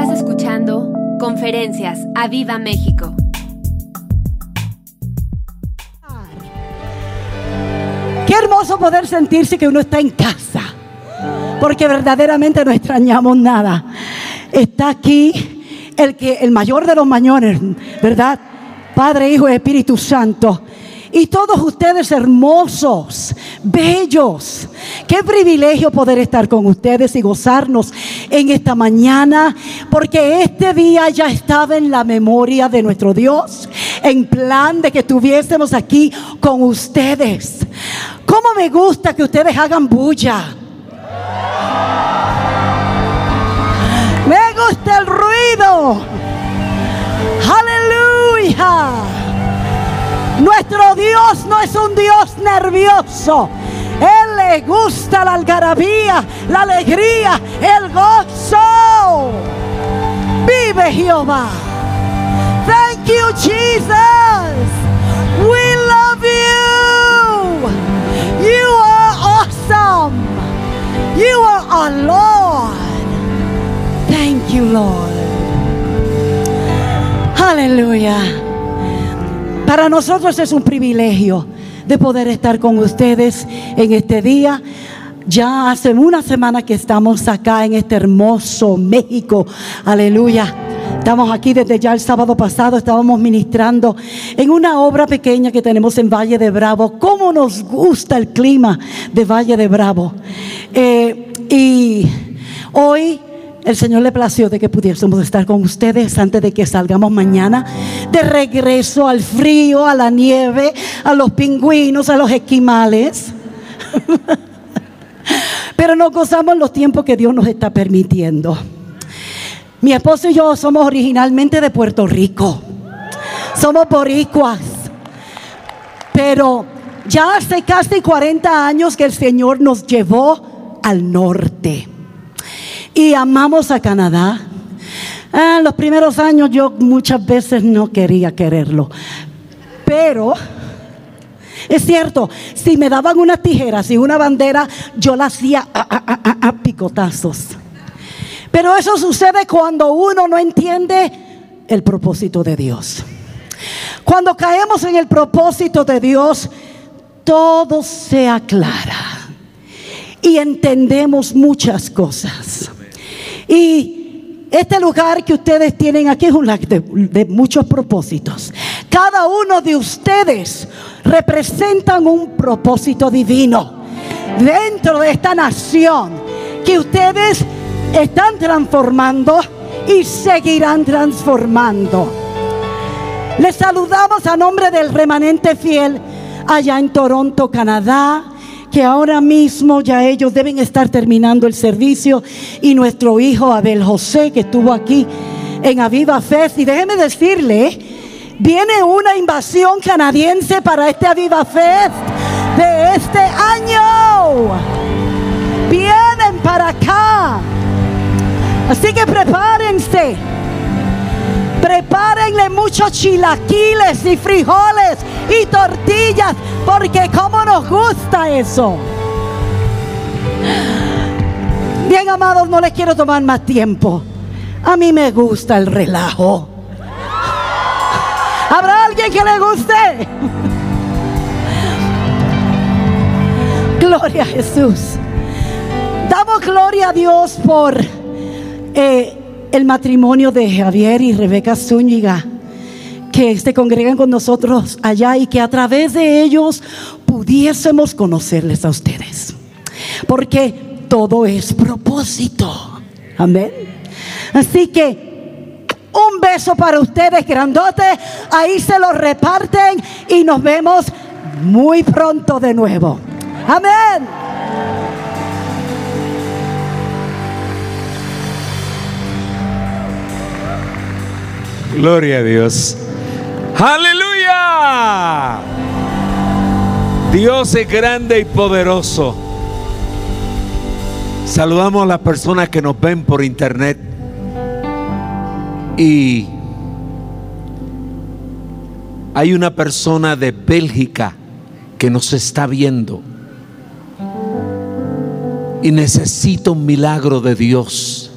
Estás escuchando Conferencias a Viva México. Qué hermoso poder sentirse que uno está en casa, porque verdaderamente no extrañamos nada. Está aquí el que el mayor de los mayores, ¿verdad? Padre, Hijo y Espíritu Santo. Y todos ustedes hermosos, bellos. Qué privilegio poder estar con ustedes y gozarnos en esta mañana, porque este día ya estaba en la memoria de nuestro Dios, en plan de que estuviésemos aquí con ustedes. ¿Cómo me gusta que ustedes hagan bulla? Me gusta el ruido. Aleluya. Nuestro Dios no es un Dios nervioso. Él le gusta la algarabía, la alegría, el gozo. Vive Jehová. Thank you, Jesus. We love you. You are awesome. You are our Lord. Thank you, Lord. Aleluya. Para nosotros es un privilegio de poder estar con ustedes en este día. Ya hace una semana que estamos acá en este hermoso México. Aleluya. Estamos aquí desde ya el sábado pasado, estábamos ministrando en una obra pequeña que tenemos en Valle de Bravo. ¿Cómo nos gusta el clima de Valle de Bravo? Eh, y hoy el Señor le plació de que pudiésemos estar con ustedes antes de que salgamos mañana de regreso al frío, a la nieve, a los pingüinos, a los esquimales. Pero nos gozamos los tiempos que Dios nos está permitiendo. Mi esposo y yo somos originalmente de Puerto Rico. Somos boricuas. Pero ya hace casi 40 años que el Señor nos llevó al norte. Y amamos a Canadá. Ah, los primeros años yo muchas veces no quería quererlo. Pero es cierto, si me daban unas tijeras y una bandera, yo la hacía a, a- picotazos. Pero eso sucede cuando uno no entiende el propósito de Dios. Cuando caemos en el propósito de Dios, todo se aclara y entendemos muchas cosas. Y este lugar que ustedes tienen aquí es un lugar de, de muchos propósitos. Cada uno de ustedes representan un propósito divino dentro de esta nación que ustedes están transformando y seguirán transformando. Les saludamos a nombre del remanente fiel allá en Toronto, Canadá, que ahora mismo ya ellos deben estar terminando el servicio y nuestro hijo Abel José que estuvo aquí en Aviva Fest y déjeme decirle, viene una invasión canadiense para este Aviva Fest de este año. Vienen para acá. Así que prepárense. Prepárenle muchos chilaquiles y frijoles y tortillas, porque como nos gusta eso. Bien, amados, no les quiero tomar más tiempo. A mí me gusta el relajo. ¿Habrá alguien que le guste? Gloria a Jesús. Damos gloria a Dios por eh, el matrimonio de Javier y Rebeca Zúñiga, que se congregan con nosotros allá y que a través de ellos pudiésemos conocerles a ustedes. Porque todo es propósito. Amén. Así que un beso para ustedes, grandote. Ahí se los reparten y nos vemos muy pronto de nuevo. Amén. Gloria a Dios. Aleluya. Dios es grande y poderoso. Saludamos a las personas que nos ven por internet. Y hay una persona de Bélgica que nos está viendo. Y necesita un milagro de Dios.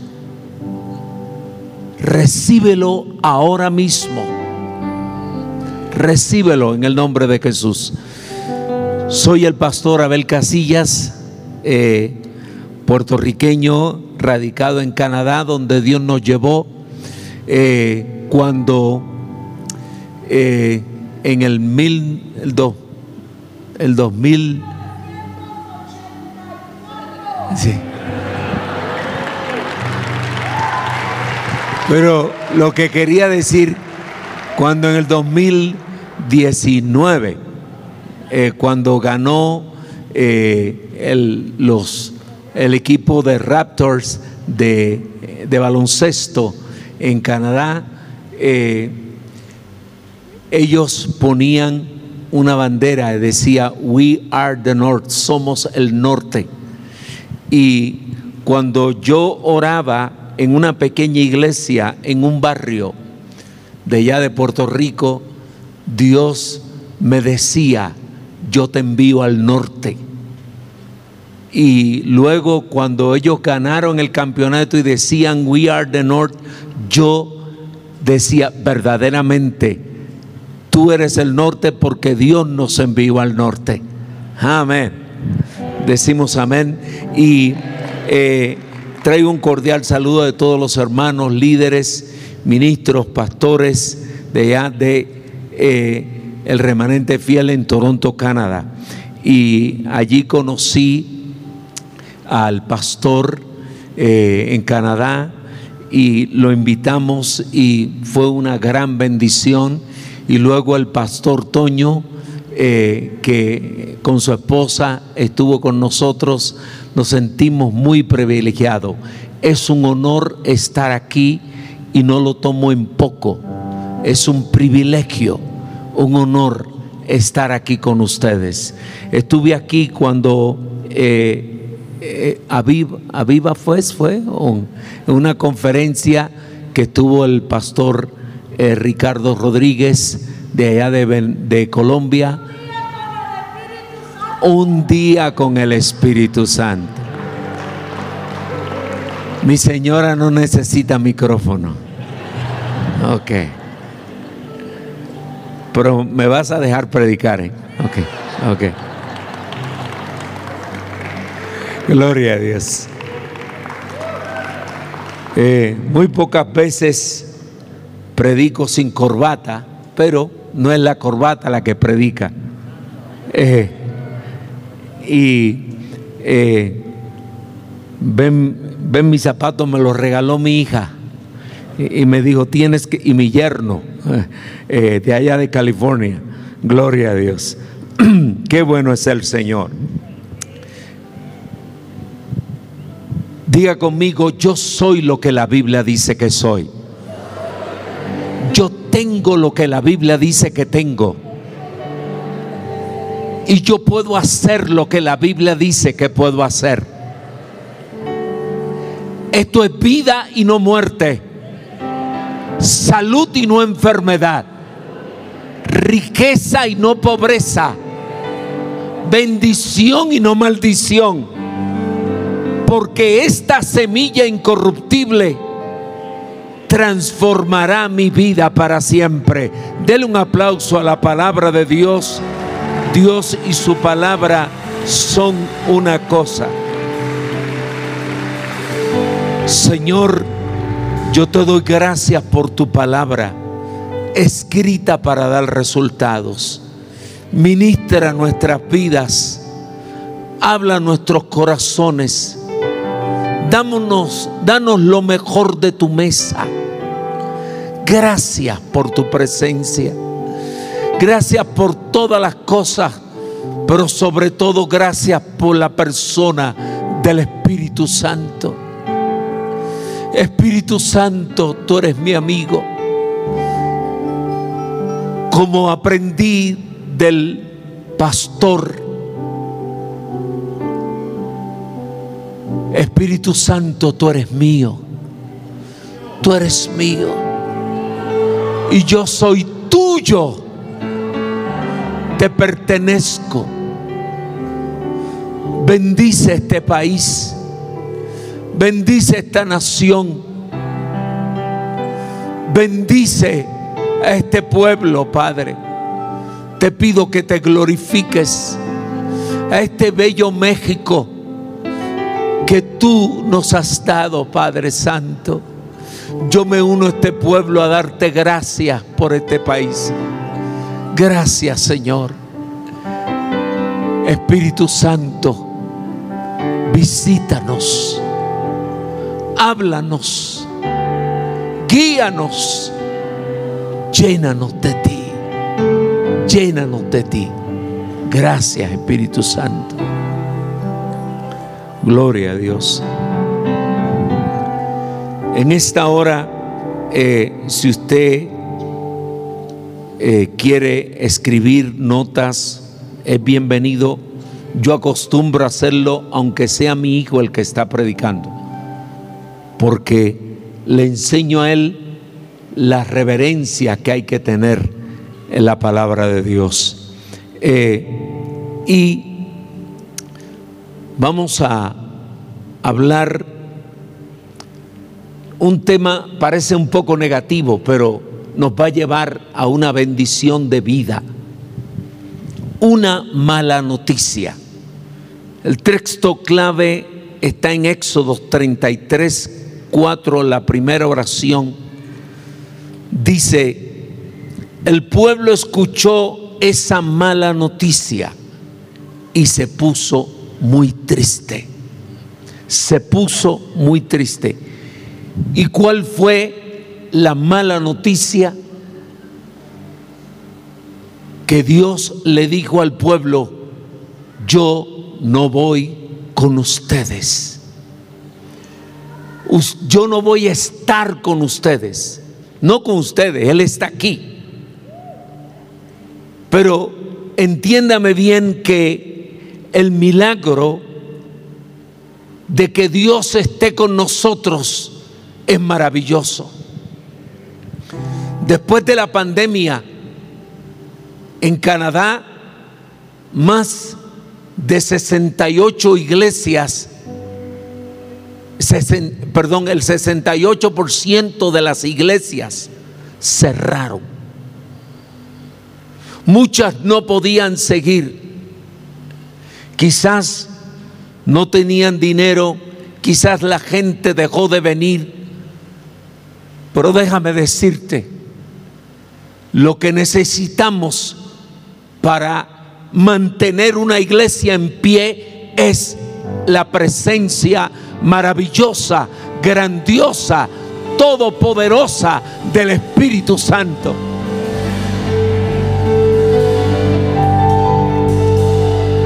Recíbelo ahora mismo. Recíbelo en el nombre de Jesús. Soy el pastor Abel Casillas, eh, puertorriqueño, radicado en Canadá, donde Dios nos llevó eh, cuando eh, en el, mil, el, do, el 2000, sí. Pero lo que quería decir, cuando en el 2019, eh, cuando ganó eh, el, los, el equipo de Raptors de, de baloncesto en Canadá, eh, ellos ponían una bandera que decía, We are the North, somos el norte. Y cuando yo oraba en una pequeña iglesia en un barrio de allá de Puerto Rico, Dios me decía, yo te envío al norte. Y luego cuando ellos ganaron el campeonato y decían, We are the North, yo decía, verdaderamente, tú eres el norte porque Dios nos envió al norte. Amén. Decimos amén. Y eh, traigo un cordial saludo de todos los hermanos, líderes, ministros, pastores de allá de eh, el remanente fiel en Toronto, Canadá. Y allí conocí al pastor eh, en Canadá y lo invitamos y fue una gran bendición. Y luego el pastor Toño, eh, que con su esposa estuvo con nosotros, nos sentimos muy privilegiados. Es un honor estar aquí y no lo tomo en poco. Es un privilegio, un honor estar aquí con ustedes. Estuve aquí cuando eh, eh, Aviva, fue, fue una conferencia que tuvo el pastor eh, Ricardo Rodríguez de allá de Colombia. Un día con el Espíritu Santo. Mi señora no necesita micrófono. Ok. Pero me vas a dejar predicar. ¿eh? Ok, ok. Gloria a Dios. Eh, muy pocas veces predico sin corbata, pero no es la corbata la que predica. Eh, y eh, ven, ven mis zapatos, me los regaló mi hija. Y, me dijo, tienes que, y mi yerno, de allá de California. Gloria a Dios. Qué bueno es el Señor. Diga conmigo, yo soy lo que la Biblia dice que soy. Yo tengo lo que la Biblia dice que tengo. Y yo puedo hacer lo que la Biblia dice que puedo hacer. Esto es vida y no muerte. Salud y no enfermedad. Riqueza y no pobreza. Bendición y no maldición porque esta semilla incorruptible transformará mi vida para siempre. Dele un aplauso a la palabra de Dios. Dios y su palabra son una cosa. Señor, yo te doy gracias por tu palabra, escrita para dar resultados. Ministra nuestras vidas, habla nuestros corazones Dámonos, danos lo mejor de tu mesa. Gracias por tu presencia. Gracias por todas las cosas, pero sobre todo gracias por la persona del Espíritu Santo. Espíritu Santo, tú eres mi amigo. Como aprendí del pastor Espíritu Santo, tú eres mío. Tú eres mío. Y yo soy tuyo. Te pertenezco. Bendice este país. Bendice esta nación. Bendice a este pueblo, Padre. Te pido que te glorifiques a este bello México que tú nos has dado, Padre Santo. Yo me uno a este pueblo a darte gracias por este país. Gracias, Señor. Espíritu Santo, visítanos, háblanos, guíanos, llénanos de ti, llénanos de ti. Gracias, Espíritu Santo. Gloria a Dios. En esta hora, eh, si usted eh, quiere escribir notas, es bienvenido. Yo acostumbro a hacerlo aunque sea mi hijo el que está predicando, porque le enseño a él la reverencia que hay que tener en la palabra de Dios. Eh, y vamos a hablar un tema parece un poco negativo, pero nos va a llevar a una bendición de vida. Una mala noticia. El texto clave está en Éxodo 33, 4, la primera oración. Dice, el pueblo escuchó esa mala noticia y se puso muy triste. Se puso muy triste. ¿Y cuál fue la mala noticia? Que Dios le dijo al pueblo, yo no voy con ustedes. Yo no voy a estar con ustedes. No con ustedes, Él está aquí. Pero entiéndame bien que el milagro de que Dios esté con nosotros es maravilloso. Después de la pandemia, en Canadá, más de 68 iglesias, perdón, el 68% de las iglesias cerraron. Muchas no podían seguir. Quizás no tenían dinero, quizás la gente dejó de venir pero déjame decirte, lo que necesitamos para mantener una iglesia en pie es la presencia maravillosa, grandiosa, todopoderosa del Espíritu Santo.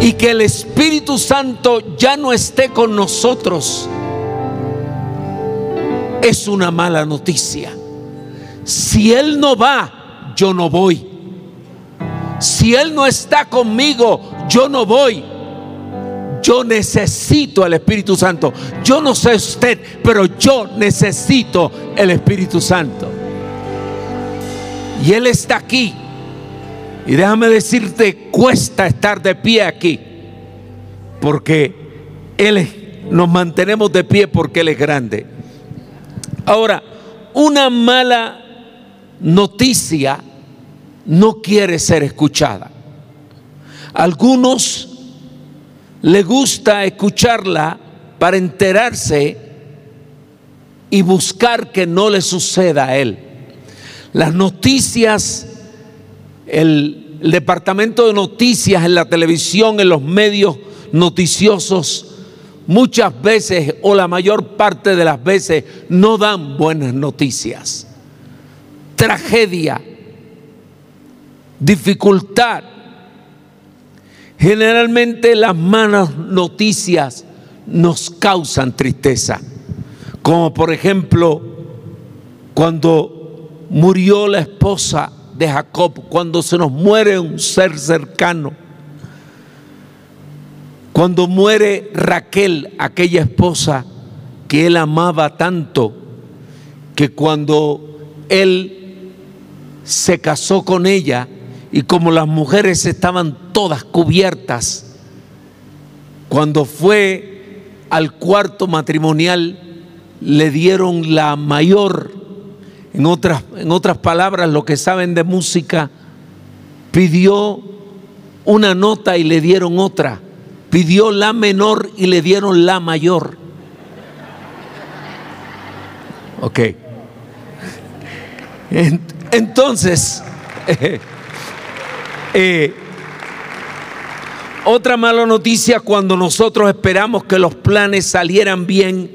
Y que el Espíritu Santo ya no esté con nosotros es una mala noticia. Si Él no va, yo no voy. Si Él no está conmigo, yo no voy. Yo necesito el Espíritu Santo. Yo no sé usted, pero yo necesito el Espíritu Santo. Y Él está aquí. Y déjame decirte, cuesta estar de pie aquí. Porque Él nos mantenemos de pie porque Él es grande. Ahora, una mala noticia no quiere ser escuchada. algunos le gusta escucharla para enterarse y buscar que no le suceda a él. Las noticias, el, el departamento de noticias en la televisión, en los medios noticiosos, muchas veces o la mayor parte de las veces no dan buenas noticias. Tragedia, dificultad. Generalmente las malas noticias nos causan tristeza, como por ejemplo cuando murió la esposa de Jacob, cuando se nos muere un ser cercano cuando muere Raquel, aquella esposa que él amaba tanto, que cuando él se casó con ella y como las mujeres estaban todas cubiertas, cuando fue al cuarto matrimonial le dieron la mayor en otras, en otras palabras, lo que saben de música, pidió una nota y le dieron otra. Pidió la menor y le dieron la mayor. Ok. Entonces, eh, otra mala noticia cuando nosotros esperamos que los planes salieran bien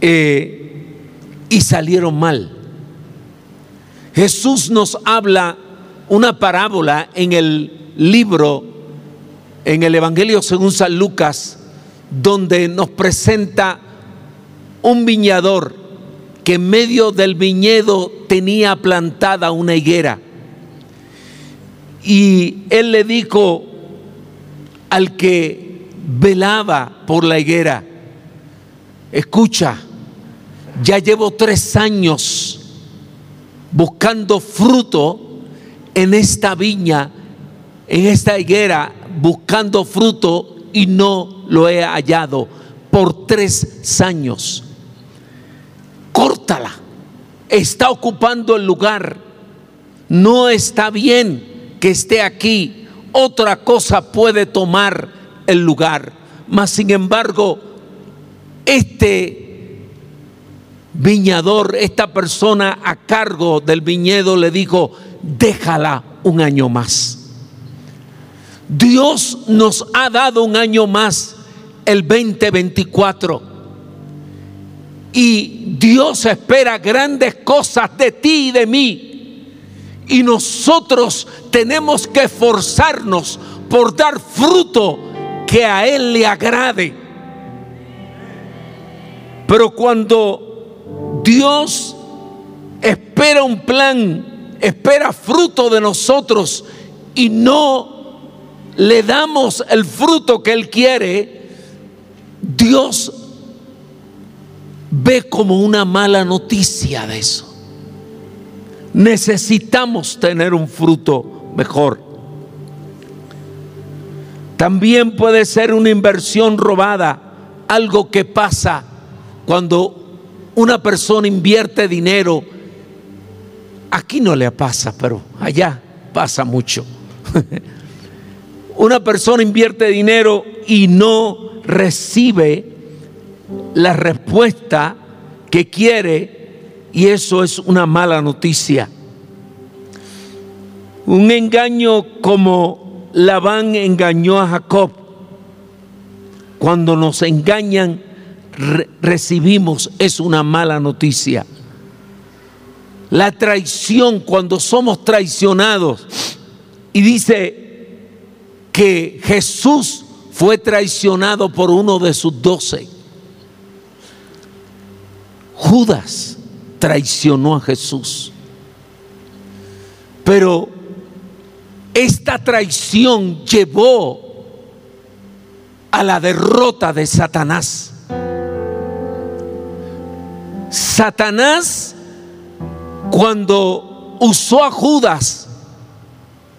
eh, y salieron mal. Jesús nos habla una parábola en el libro, en el Evangelio según San Lucas, donde nos presenta un viñador que en medio del viñedo tenía plantada una higuera. Y él le dijo al que velaba por la higuera, escucha, ya llevo tres años buscando fruto en esta viña, en esta higuera, buscando fruto y no lo he hallado por tres años. Córtala, está ocupando el lugar, no está bien que esté aquí, otra cosa puede tomar el lugar. Mas sin embargo, este viñador, esta persona a cargo del viñedo le dijo, déjala un año más. Dios nos ha dado un año más, el 2024. Y Dios espera grandes cosas de ti y de mí. Y nosotros tenemos que esforzarnos por dar fruto que a Él le agrade. Pero cuando Dios espera un plan, espera fruto de nosotros y no le damos el fruto que Él quiere, Dios ve como una mala noticia de eso necesitamos tener un fruto mejor. También puede ser una inversión robada, algo que pasa cuando una persona invierte dinero. Aquí no le pasa, pero allá pasa mucho. una persona invierte dinero y no recibe la respuesta que quiere y eso es una mala noticia. Un engaño como Labán engañó a Jacob. Cuando nos engañan, recibimos, es una mala noticia. La traición, cuando somos traicionados, y dice que Jesús fue traicionado por uno de sus doce. Judas traicionó a Jesús. Pero esta traición llevó a la derrota de Satanás. Satanás, cuando usó a Judas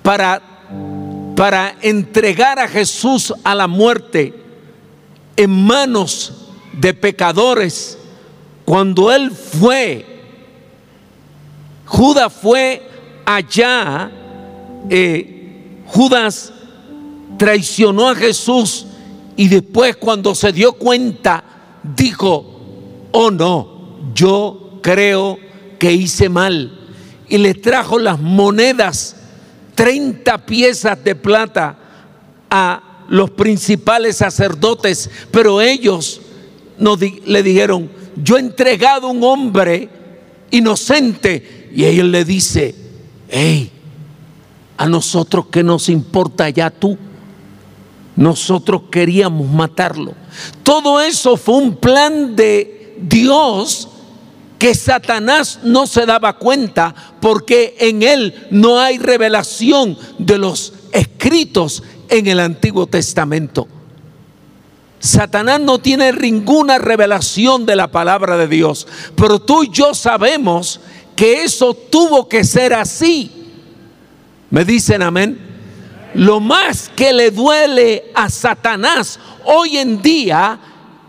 para, para entregar a Jesús a la muerte en manos de pecadores, cuando él fue Judas fue allá, eh, Judas traicionó a Jesús y después cuando se dio cuenta dijo, oh no, yo creo que hice mal. Y le trajo las monedas, 30 piezas de plata a los principales sacerdotes, pero ellos le dijeron, yo he entregado un hombre inocente y él le dice, hey, a nosotros que nos importa ya tú. Nosotros queríamos matarlo. Todo eso fue un plan de Dios que Satanás no se daba cuenta porque en él no hay revelación de los escritos en el Antiguo Testamento. Satanás no tiene ninguna revelación de la palabra de Dios, pero tú y yo sabemos que eso tuvo que ser así. ¿Me dicen amén? Lo más que le duele a Satanás hoy en día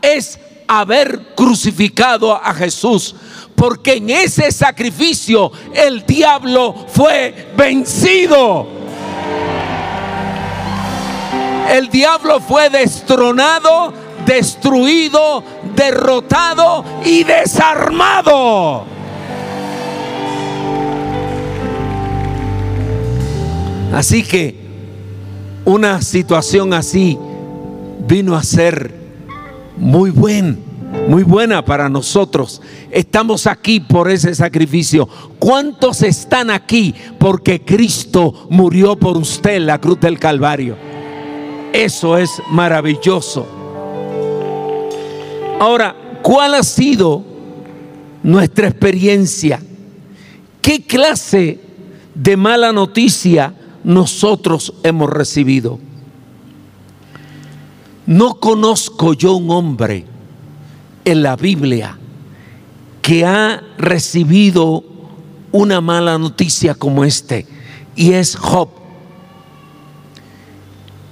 es haber crucificado a Jesús. porque en ese sacrificio el diablo fue vencido. El diablo fue destronado, destruido, derrotado y desarmado. Así que una situación así vino a ser muy buen, muy buena para nosotros. Estamos aquí por ese sacrificio. ¿Cuántos están aquí porque Cristo murió por usted en la cruz del Calvario? Eso es maravilloso. Ahora, ¿cuál ha sido nuestra experiencia? ¿Qué clase de mala noticia nosotros hemos recibido? No conozco yo un hombre en la Biblia que ha recibido una mala noticia como este, y es Job.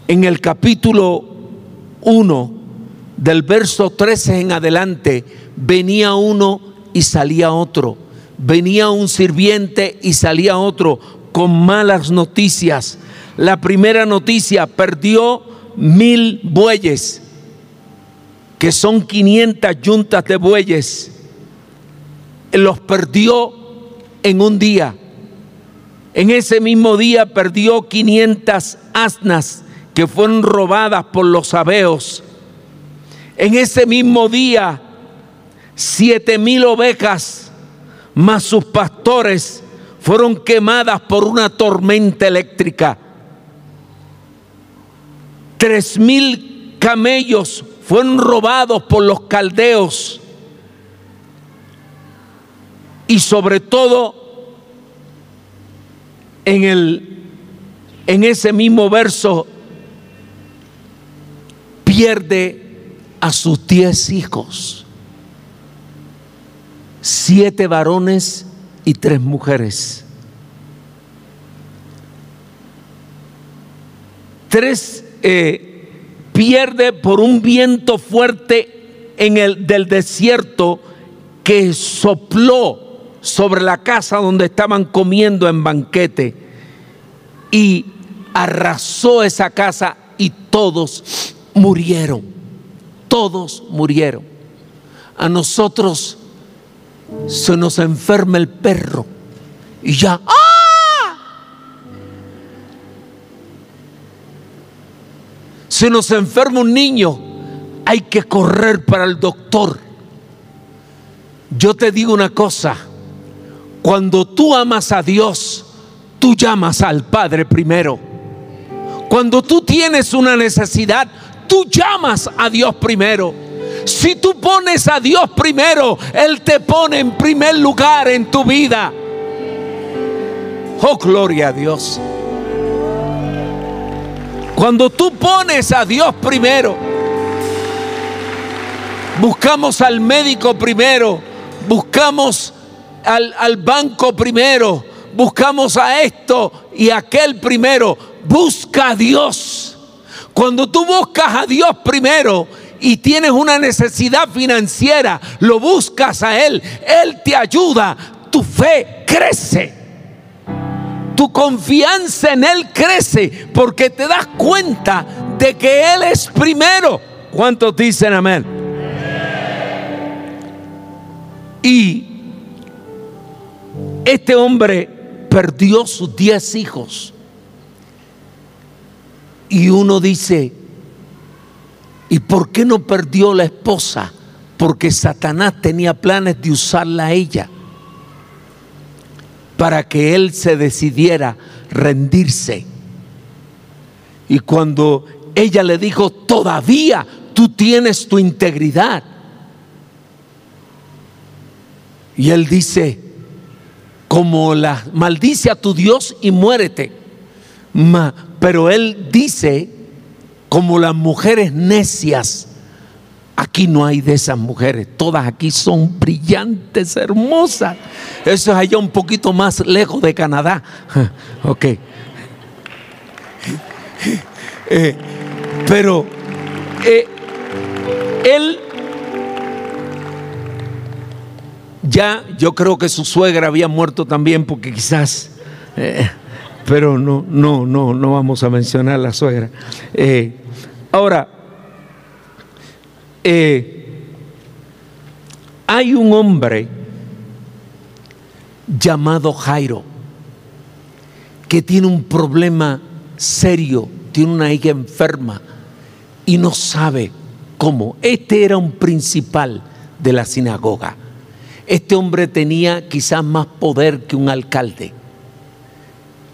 En el capítulo 1, del verso 13 en adelante, venía uno y salía otro. Venía un sirviente y salía otro con malas noticias. La primera noticia, perdió mil bueyes, que son 500 yuntas de bueyes. Los perdió en un día. En ese mismo día perdió 500 asnas que fueron robadas por los sabeos. En ese mismo día, siete mil ovejas más sus pastores fueron quemadas por una tormenta eléctrica. Tres mil camellos fueron robados por los caldeos. Y sobre todo, en, el, en ese mismo verso, pierde a sus diez hijos, siete varones y tres mujeres. Tres eh, pierde por un viento fuerte en el del desierto que sopló sobre la casa donde estaban comiendo en banquete y arrasó esa casa y todos murieron todos murieron. A nosotros se nos enferma el perro y ya, ¡ah! Se nos enferma un niño, hay que correr para el doctor. Yo te digo una cosa, cuando tú amas a Dios, tú llamas al Padre primero. Cuando tú tienes una necesidad, tú llamas a Dios primero. Si tú pones a Dios primero, Él te pone en primer lugar en tu vida. Oh, gloria a Dios. Cuando tú pones a Dios primero, buscamos al médico primero, buscamos al, al banco primero, buscamos a esto y aquel primero. Busca a Dios. Cuando tú buscas a Dios primero y tienes una necesidad financiera, lo buscas a Él, Él te ayuda, tu fe crece. Tu confianza en Él crece porque te das cuenta de que Él es primero. ¿Cuántos dicen amén? Y este hombre perdió sus diez hijos. Y uno dice, ¿y por qué no perdió la esposa? Porque Satanás tenía planes de usarla a ella para que él se decidiera rendirse. Y cuando ella le dijo, todavía tú tienes tu integridad. Y él dice, como la maldice a tu Dios y muérete. Ma, pero él dice, como las mujeres necias, aquí no hay de esas mujeres, todas aquí son brillantes, hermosas. Eso es allá un poquito más lejos de Canadá. Ok. Eh, pero eh, él Ya yo creo que su suegra había muerto también porque quizás, eh, pero no, no, no, no vamos a mencionar a la suegra. Ahora, eh, hay un hombre llamado Jairo que tiene un problema serio, tiene una hija enferma y no sabe cómo. Este era un principal de la sinagoga. Este hombre tenía quizás más poder que un alcalde.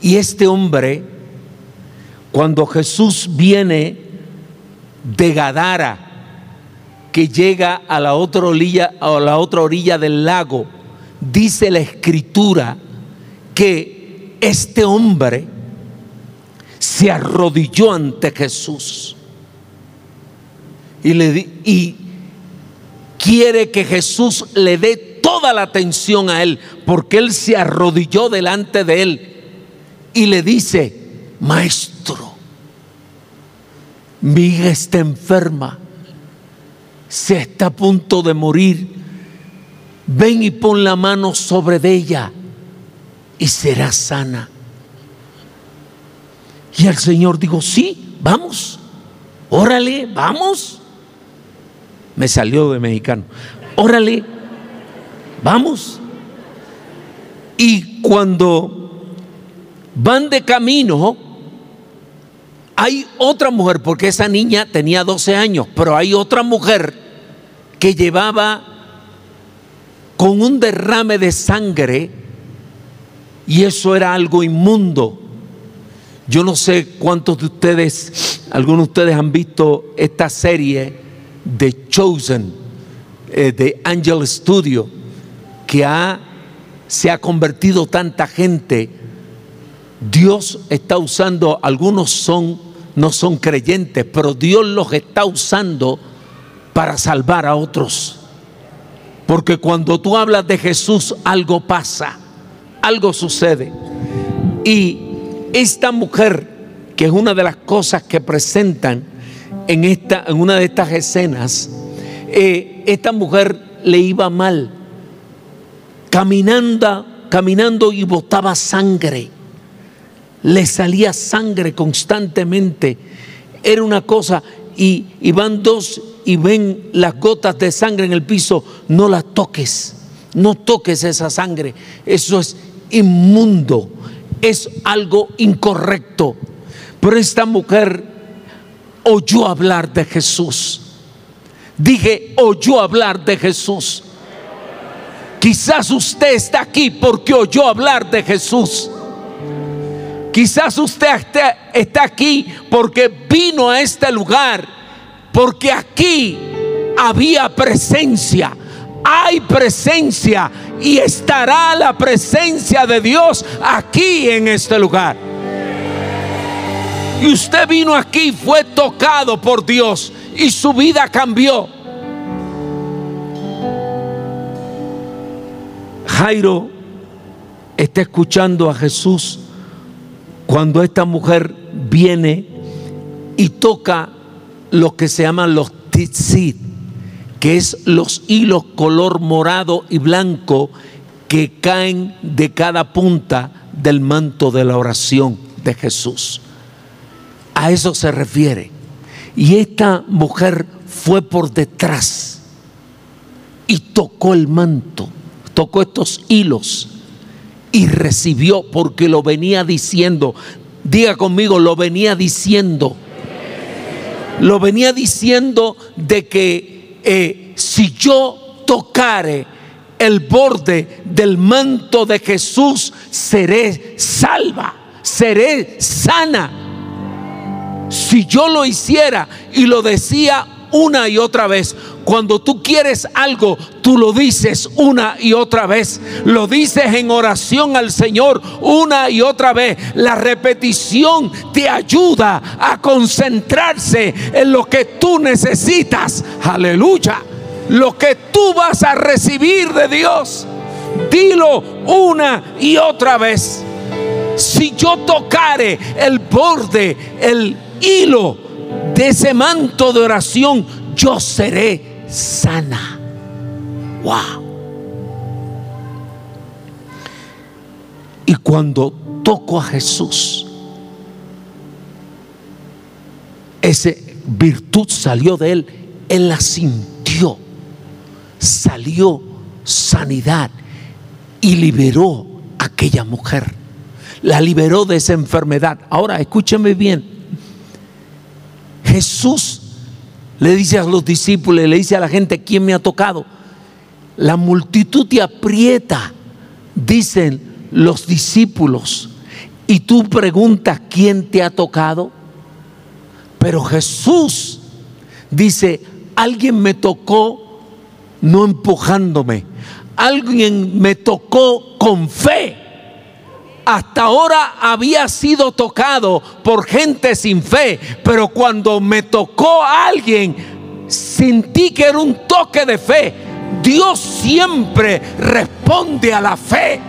Y este hombre, cuando Jesús viene de Gadara, que llega a la otra orilla, a la otra orilla del lago, dice la escritura que este hombre se arrodilló ante Jesús y, le, y quiere que Jesús le dé toda la atención a él, porque él se arrodilló delante de él y le dice, maestro, mi hija está enferma, se está a punto de morir, ven y pon la mano sobre ella y será sana. Y el Señor dijo, sí, vamos, órale, vamos. Me salió de mexicano, órale, Vamos. Y cuando van de camino, hay otra mujer, porque esa niña tenía 12 años, pero hay otra mujer que llevaba con un derrame de sangre y eso era algo inmundo. Yo no sé cuántos de ustedes, algunos de ustedes han visto esta serie de Chosen, eh, de Angel Studio que se ha convertido tanta gente, Dios está usando, algunos son, no son creyentes, pero Dios los está usando para salvar a otros. Porque cuando tú hablas de Jesús, algo pasa, algo sucede. Y esta mujer, que es una de las cosas que presentan en, esta, en una de estas escenas, eh, esta mujer le iba mal caminando, caminando y botaba sangre. Le salía sangre constantemente. Era una cosa, y, van dos y ven las gotas de sangre en el piso, no las toques, no toques esa sangre. Eso es inmundo, es algo incorrecto. Pero esta mujer oyó hablar de Jesús. Dije, oyó hablar de Jesús. Quizás usted está aquí porque oyó hablar de Jesús. Quizás usted está aquí porque vino a este lugar, porque aquí había presencia, hay presencia y estará la presencia de Dios aquí en este lugar. Y usted vino aquí, fue tocado por Dios y su vida cambió. Jairo está escuchando a Jesús cuando esta mujer viene y toca lo que se llaman los tzitzit, que es los hilos color morado y blanco que caen de cada punta del manto de la oración de Jesús. A eso se refiere. Y esta mujer fue por detrás y tocó el manto tocó estos hilos y recibió porque lo venía diciendo. Diga conmigo, lo venía diciendo. Lo venía diciendo de que eh, si yo tocare el borde del manto de Jesús, seré salva, seré sana. Si yo lo hiciera y lo decía una y otra vez. Cuando tú quieres algo, tú lo dices una y otra vez. Lo dices en oración al Señor una y otra vez. La repetición te ayuda a concentrarse en lo que tú necesitas. Aleluya. Lo que tú vas a recibir de Dios. Dilo una y otra vez. Si yo tocare el borde, el hilo de ese manto de oración, yo seré sana. Wow. Y cuando toco a Jesús, esa virtud salió de él, él la sintió, salió sanidad y liberó a aquella mujer. La liberó de esa enfermedad. Ahora, escúcheme bien. Jesús le dice a los discípulos, le dice a la gente, ¿quién me ha tocado? La multitud te aprieta, dicen los discípulos. Y tú preguntas, ¿quién te ha tocado? Pero Jesús dice, alguien me tocó no empujándome, alguien me tocó con fe. Hasta ahora había sido tocado por gente sin fe, pero cuando me tocó a alguien, sentí que era un toque de fe. Dios siempre responde a la fe.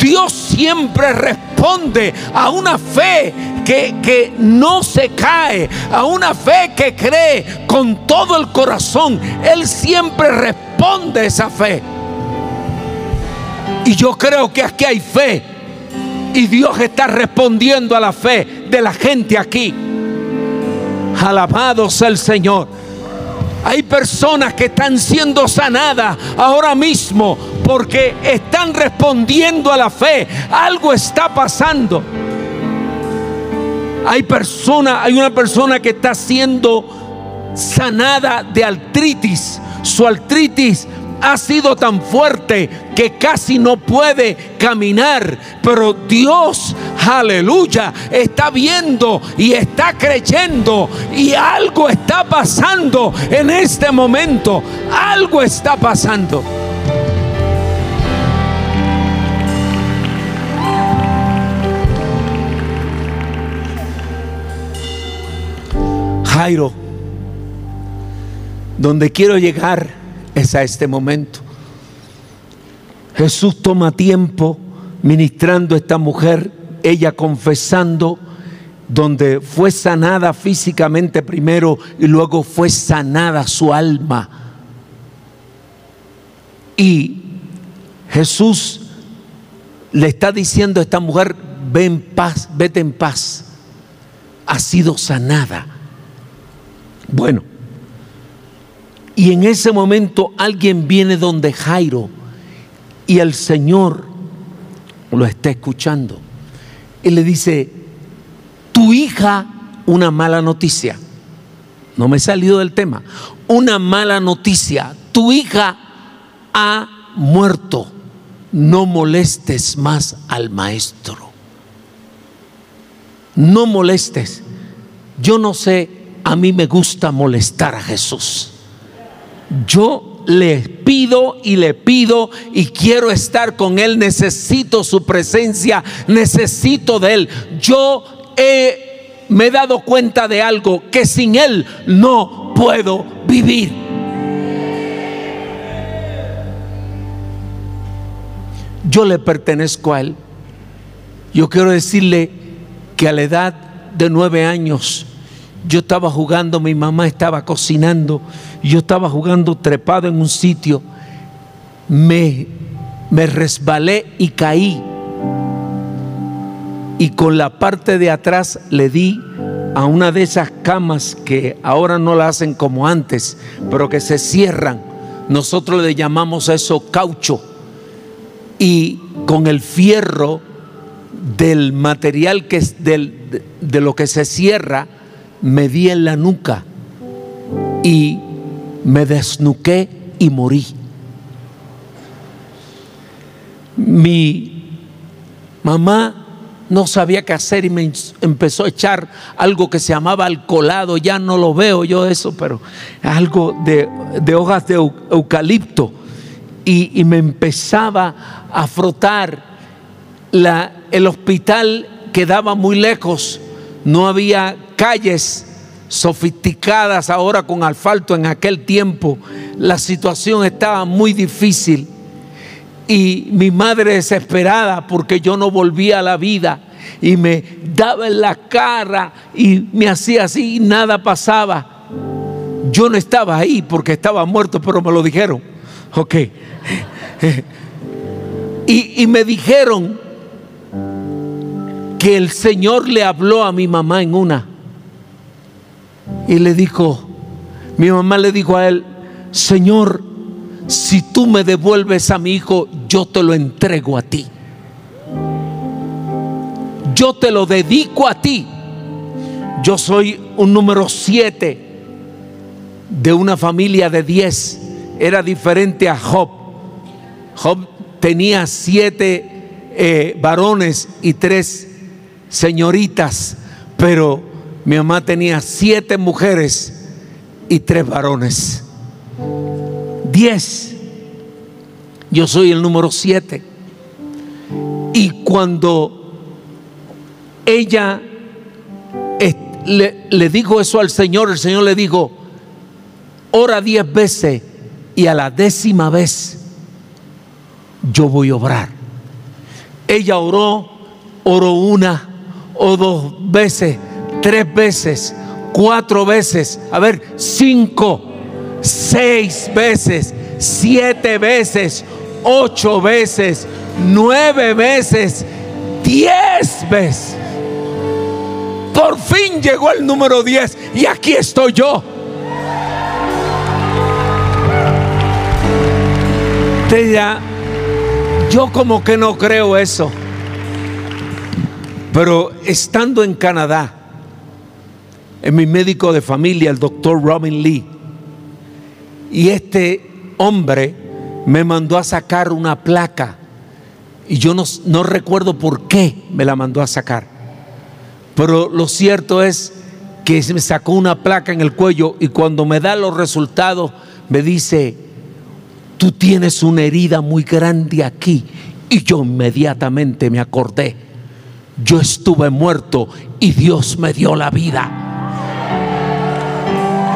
Dios siempre responde a una fe que, que, no se cae, a una fe que cree con todo el corazón. Él siempre responde esa fe. Y yo creo que aquí hay fe. Y Dios está respondiendo a la fe de la gente aquí. Alabado sea el Señor. Hay personas que están siendo sanadas ahora mismo porque están respondiendo a la fe. Algo está pasando. Hay personas, hay una persona que está siendo sanada de artritis. Su artritis ha sido tan fuerte que casi no puede caminar. Pero Dios, aleluya, está viendo y está creyendo. Y algo está pasando en este momento. Algo está pasando. Jairo, donde quiero llegar es a este momento. Jesús toma tiempo ministrando a esta mujer, ella confesando, donde fue sanada físicamente primero y luego fue sanada su alma. Y Jesús le está diciendo a esta mujer, ve en paz, vete en paz, ha sido sanada. Bueno, y en ese momento alguien viene donde Jairo y el Señor lo está escuchando. Y le dice, tu hija, una mala noticia. No me he salido del tema. Una mala noticia. Tu hija ha muerto. No molestes más al maestro. No molestes. Yo no sé, a mí me gusta molestar a Jesús yo le pido y le pido y quiero estar con Él, necesito su presencia, necesito de Él. Yo me he dado cuenta de algo, que sin Él no puedo vivir. Yo le pertenezco a Él. Yo quiero decirle que a la edad de nueve años, yo estaba jugando, mi mamá estaba cocinando, yo estaba jugando trepado en un sitio, me, me resbalé y caí. Y con la parte de atrás le di a una de esas camas que ahora no la hacen como antes, pero que se cierran. Nosotros le llamamos a eso caucho. Y con el fierro del material que es del, de lo que se cierra, me di en la nuca y me desnuqué y morí. Mi mamá no sabía qué hacer y me empezó a echar algo que se llamaba alcoholado, ya no lo veo yo eso, pero algo de, hojas de eucalipto. Y, y, me empezaba a frotar. La, el hospital quedaba muy lejos, no había calles sofisticadas ahora con asfalto en aquel tiempo. La situación estaba muy difícil y mi madre desesperada porque yo no volvía a la vida y me daba en la cara y me hacía así y nada pasaba. Yo no estaba ahí porque estaba muerto, pero me lo dijeron. Ok. Y, y me dijeron que el Señor le habló a mi mamá en una. Y le dijo, mi mamá le dijo a él, Señor, si tú me devuelves a mi hijo, yo te lo entrego a ti. Yo te lo dedico a ti. Yo soy un número siete de una familia de diez. Era diferente a Job. Job tenía siete eh, varones y tres señoritas, pero mi mamá tenía siete mujeres y tres varones. Diez. Yo soy el número siete. Y cuando ella le, dijo eso al Señor, el Señor le dijo, ora diez veces y a la décima vez yo voy a obrar. Ella oró, oró una o dos veces, tres veces, cuatro veces, a ver, cinco, seis veces, siete veces, ocho veces, nueve veces, diez veces. Por fin llegó el número diez y aquí estoy yo. ya yo como que no creo eso. Pero estando en Canadá, en mi médico de familia, el doctor Robin Lee, y este hombre me mandó a sacar una placa. Y yo no, no recuerdo por qué me la mandó a sacar. Pero lo cierto es que me sacó una placa en el cuello y cuando me da los resultados me dice, tú tienes una herida muy grande aquí. Y yo inmediatamente me acordé, yo estuve muerto y Dios me dio la vida.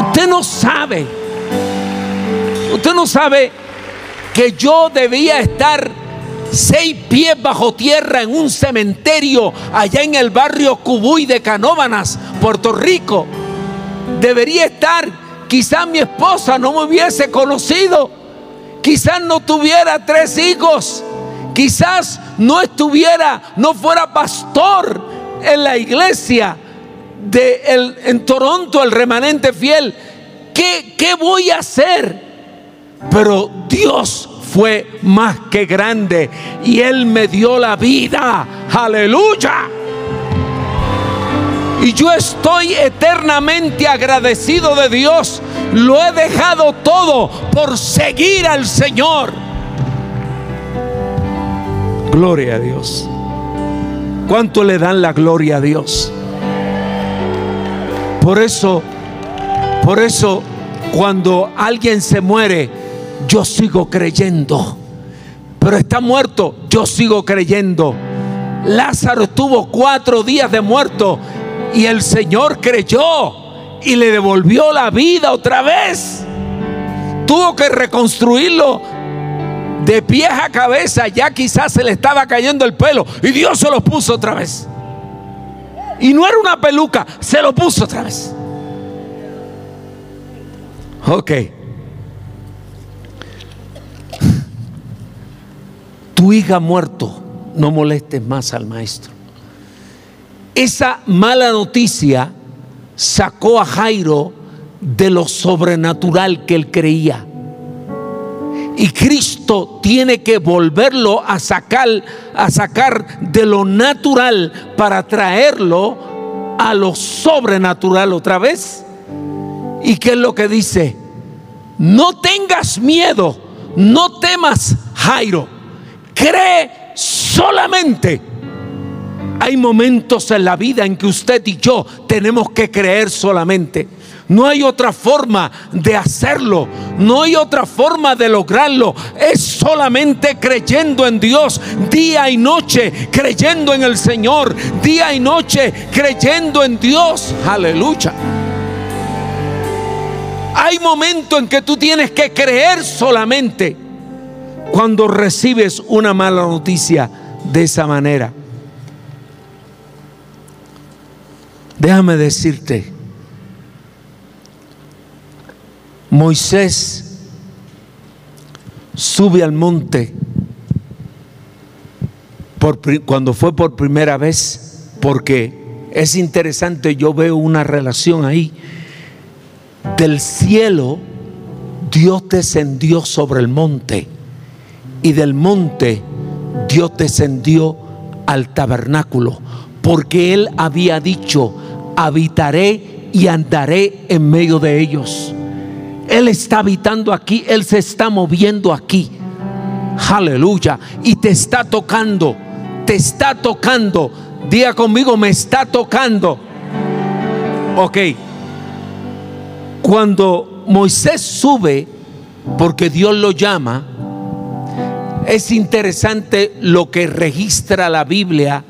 Usted no sabe, usted no sabe que yo debía estar seis pies bajo tierra en un cementerio allá en el barrio Cubuy de Canóbanas, Puerto Rico. Debería estar, quizás mi esposa no me hubiese conocido Quizás no tuviera tres hijos. Quizás no estuviera, no fuera pastor en la iglesia de en Toronto, el remanente fiel. ¿Qué, ¿Qué voy a hacer? Pero Dios fue más que grande y Él me dio la vida. Aleluya. Y yo estoy eternamente agradecido de Dios. Lo he dejado todo por seguir al Señor. Gloria a Dios. ¿Cuánto le dan la gloria a Dios? Por eso, por eso, cuando alguien se muere, yo sigo creyendo. Pero está muerto, yo sigo creyendo. Lázaro estuvo cuatro días de muerto y el Señor creyó y le devolvió la vida otra vez. Tuvo que reconstruirlo de pies a cabeza. Ya quizás se le estaba cayendo el pelo y Dios se lo puso otra vez. Y no era una peluca, se lo puso otra vez. Ok. Tu hija muerto, no molestes más al maestro. Esa mala noticia sacó a Jairo de lo sobrenatural que él creía. Y Cristo tiene que volverlo a sacar, a sacar de lo natural para traerlo a lo sobrenatural otra vez. ¿Y qué es lo que dice? No tengas miedo, no temas, Jairo. Cree solamente hay momentos en la vida en que usted y yo tenemos que creer solamente. No hay otra forma de hacerlo. No hay otra forma de lograrlo. Es solamente creyendo en Dios día y noche, creyendo en el Señor día y noche, creyendo en Dios. Aleluya. Hay momentos en que tú tienes que creer solamente cuando recibes una mala noticia de esa manera. Déjame decirte, Moisés sube al monte cuando fue por primera vez, porque es interesante, yo veo una relación ahí. Del cielo, Dios descendió sobre el monte y del monte Dios descendió al tabernáculo, porque Él había dicho, habitaré y andaré en medio de ellos. Él está habitando aquí, Él se está moviendo aquí. Aleluya. Y te está tocando, te está tocando. Diga conmigo, me está tocando. Ok. Cuando Moisés sube, porque Dios lo llama, es interesante lo que registra la Biblia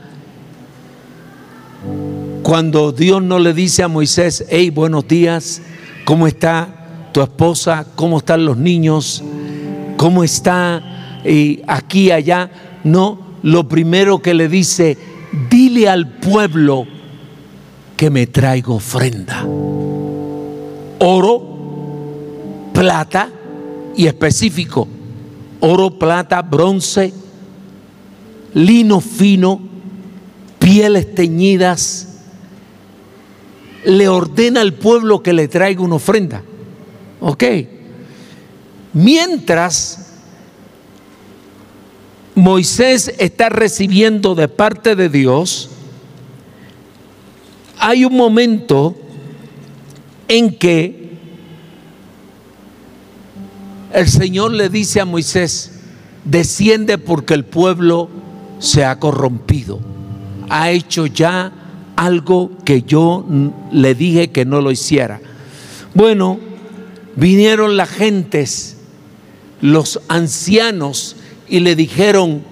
cuando Dios no le dice a Moisés, hey, buenos días, ¿cómo está tu esposa? ¿Cómo están los niños? ¿Cómo está eh, aquí, allá? No, lo primero que le dice, dile al pueblo que me traigo ofrenda. Oro, plata y específico. Oro, plata, bronce, lino fino, pieles teñidas. Le ordena al pueblo que le traiga una ofrenda. Ok. Mientras Moisés está recibiendo de parte de Dios, hay un momento en que el Señor le dice a Moisés, desciende porque el pueblo se ha corrompido, ha hecho ya algo que yo le dije que no lo hiciera. Bueno, vinieron las gentes, los ancianos, y le dijeron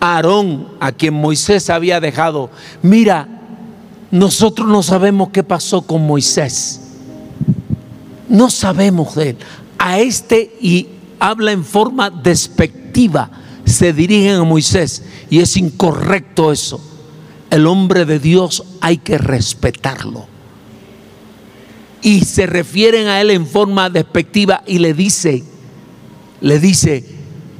a Aarón, a quien Moisés había dejado, mira, nosotros no sabemos qué pasó con Moisés. No sabemos de él. A este y habla en forma despectiva. Se dirigen a Moisés y es incorrecto eso. El hombre de Dios hay que respetarlo. Y se refieren a él en forma despectiva y le dice, le dice,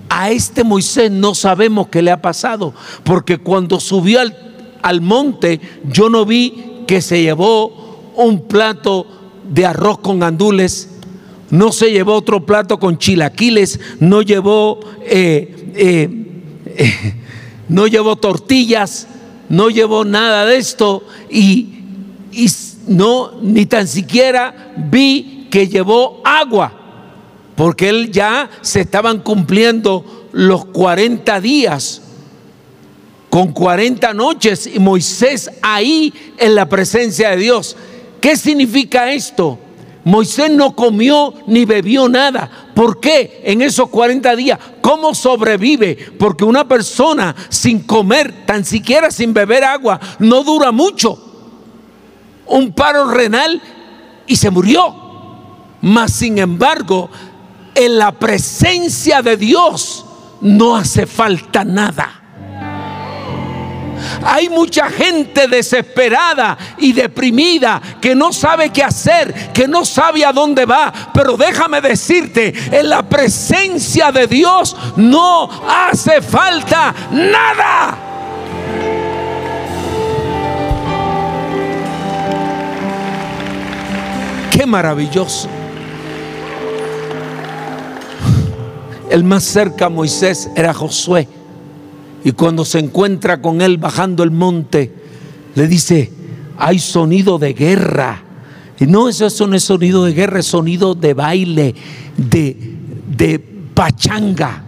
a este Moisés no sabemos qué le ha pasado, porque cuando subió al, al monte yo no vi que se llevó un plato de arroz con gandules, no se llevó otro plato con chilaquiles, no llevó, eh, eh, eh, no llevó tortillas, no llevó nada de esto y, y no, ni tan siquiera vi que llevó agua, porque él ya se estaban cumpliendo los 40 días con 40 noches y Moisés ahí en la presencia de Dios. ¿Qué significa esto? Moisés no comió ni bebió nada. ¿Por qué en esos 40 días? ¿Cómo sobrevive? Porque una persona sin comer, tan siquiera sin beber agua, no dura mucho. Un paro renal y se murió. Mas sin embargo, en la presencia de Dios no hace falta nada. Hay mucha gente desesperada y deprimida que no sabe qué hacer, que no sabe a dónde va. Pero déjame decirte, en la presencia de Dios no hace falta nada. Qué maravilloso. El más cerca a Moisés era Josué. Y cuando se encuentra con él bajando el monte, le dice, hay sonido de guerra. Y no, eso, eso no es sonido de guerra, es sonido de baile, de, de pachanga.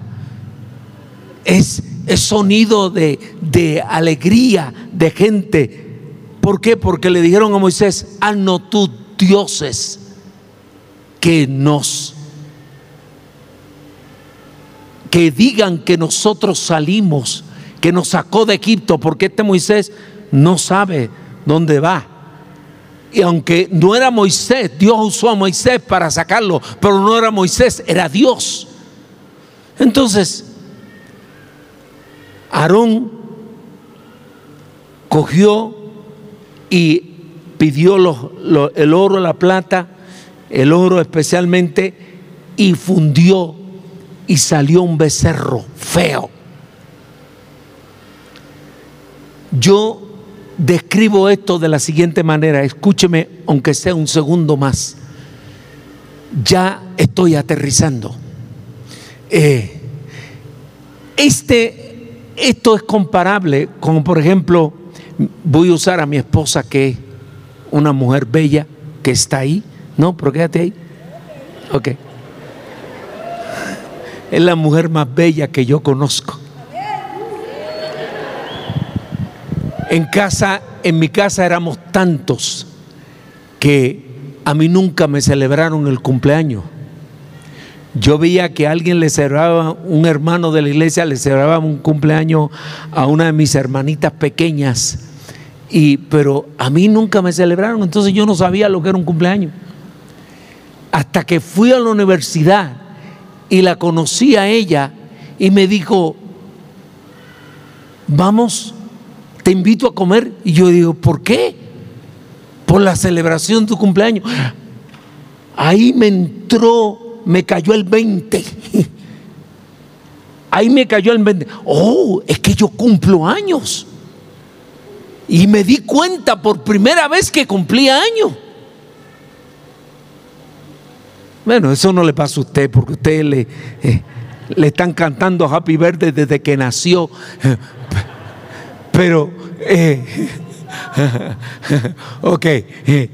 Es, es sonido de, de alegría, de gente. ¿Por qué? Porque le dijeron a Moisés, haznos tú dioses que nos que digan que nosotros salimos, que nos sacó de Egipto, porque este Moisés no sabe dónde va. Y aunque no era Moisés, Dios usó a Moisés para sacarlo, pero no era Moisés, era Dios. Entonces, Aarón cogió y pidió el oro, la plata, el oro especialmente, y fundió y salió un becerro feo. Yo describo esto de la siguiente manera, escúcheme aunque sea un segundo más. Ya estoy aterrizando. Eh, este, esto es comparable con, por ejemplo, voy a usar a mi esposa que una mujer bella que está ahí. No, pero quédate ahí. Ok. Es la mujer más bella que yo conozco. En casa, en mi casa éramos tantos que a mí nunca me celebraron el cumpleaños. Yo veía que alguien le celebraba, un hermano de la iglesia le celebraba un cumpleaños a una de mis hermanitas pequeñas, y, pero a mí nunca me celebraron, entonces yo no sabía lo que era un cumpleaños. Hasta que fui a la universidad y la conocí a ella y me dijo, vamos, te invito a comer. Y yo digo, ¿por qué? Por la celebración de tu cumpleaños. Ahí me entró me cayó el 20. Ahí me cayó el 20. Oh, es que yo cumplo años. Y me di cuenta por primera vez que cumplía años. Bueno, eso no le pasa a usted porque usted le, eh, le están cantando Happy Birthday desde que nació. Pero, eh, ok, eh,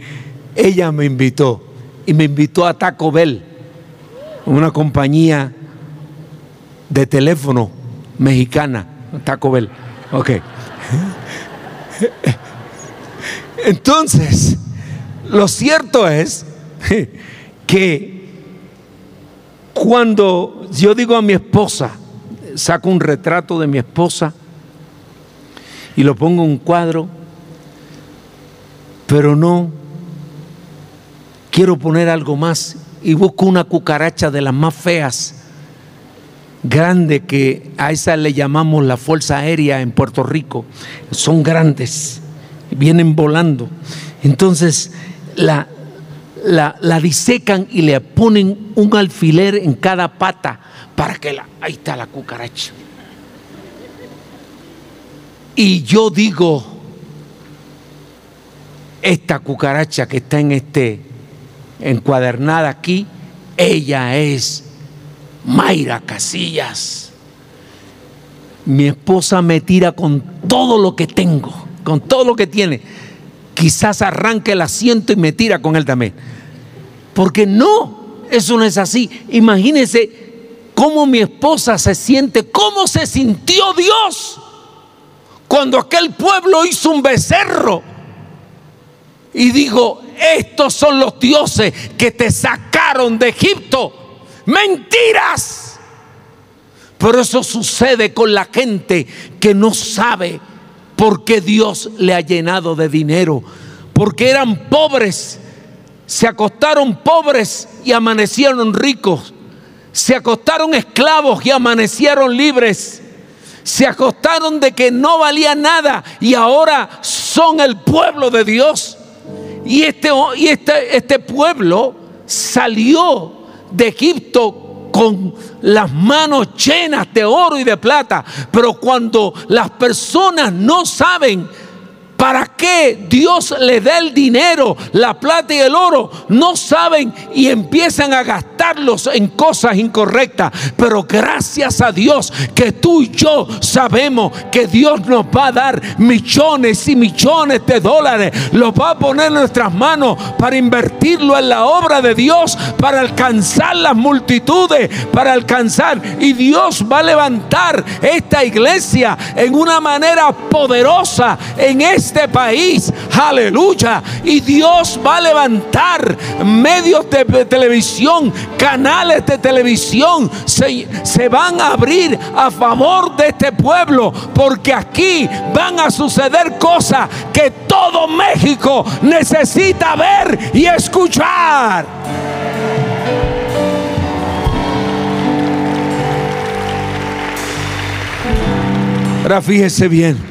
ella me invitó y me invitó a Taco Bell una compañía de teléfono mexicana, Taco Bell. Ok. Entonces, lo cierto es que cuando yo digo a mi esposa, saco un retrato de mi esposa y lo pongo en un cuadro, pero no quiero poner algo más y busco una cucaracha de las más feas, grande, que a esa le llamamos la Fuerza Aérea en Puerto Rico. Son grandes, vienen volando. Entonces la, la, la disecan y le ponen un alfiler en cada pata para que la... Ahí está la cucaracha. Y yo digo, esta cucaracha que está en este encuadernada aquí, ella es Mayra Casillas. Mi esposa me tira con todo lo que tengo, con todo lo que tiene. Quizás arranque el asiento y me tira con él también. Porque no, eso no es así. Imagínense cómo mi esposa se siente, cómo se sintió Dios cuando aquel pueblo hizo un becerro y digo, estos son los dioses que te sacaron de Egipto. Mentiras. Pero eso sucede con la gente que no sabe por qué Dios le ha llenado de dinero. Porque eran pobres, se acostaron pobres y amanecieron ricos. Se acostaron esclavos y amanecieron libres. Se acostaron de que no valía nada y ahora son el pueblo de Dios. Y este, y este, este pueblo salió de Egipto con las manos llenas de oro y de plata. Pero cuando las personas no saben ¿Para qué Dios le da el dinero, la plata y el oro? No saben y empiezan a gastarlos en cosas incorrectas. Pero gracias a Dios que tú y yo sabemos que Dios nos va a dar millones y millones de dólares. Los va a poner en nuestras manos para invertirlo en la obra de Dios, para alcanzar las multitudes, para alcanzar. Y Dios va a levantar esta iglesia en una manera poderosa en este este país. Aleluya. Y Dios va a levantar medios de televisión, canales de televisión. Se, se van a abrir a favor de este pueblo. Porque aquí van a suceder cosas que todo México necesita ver y escuchar. Ahora fíjese bien.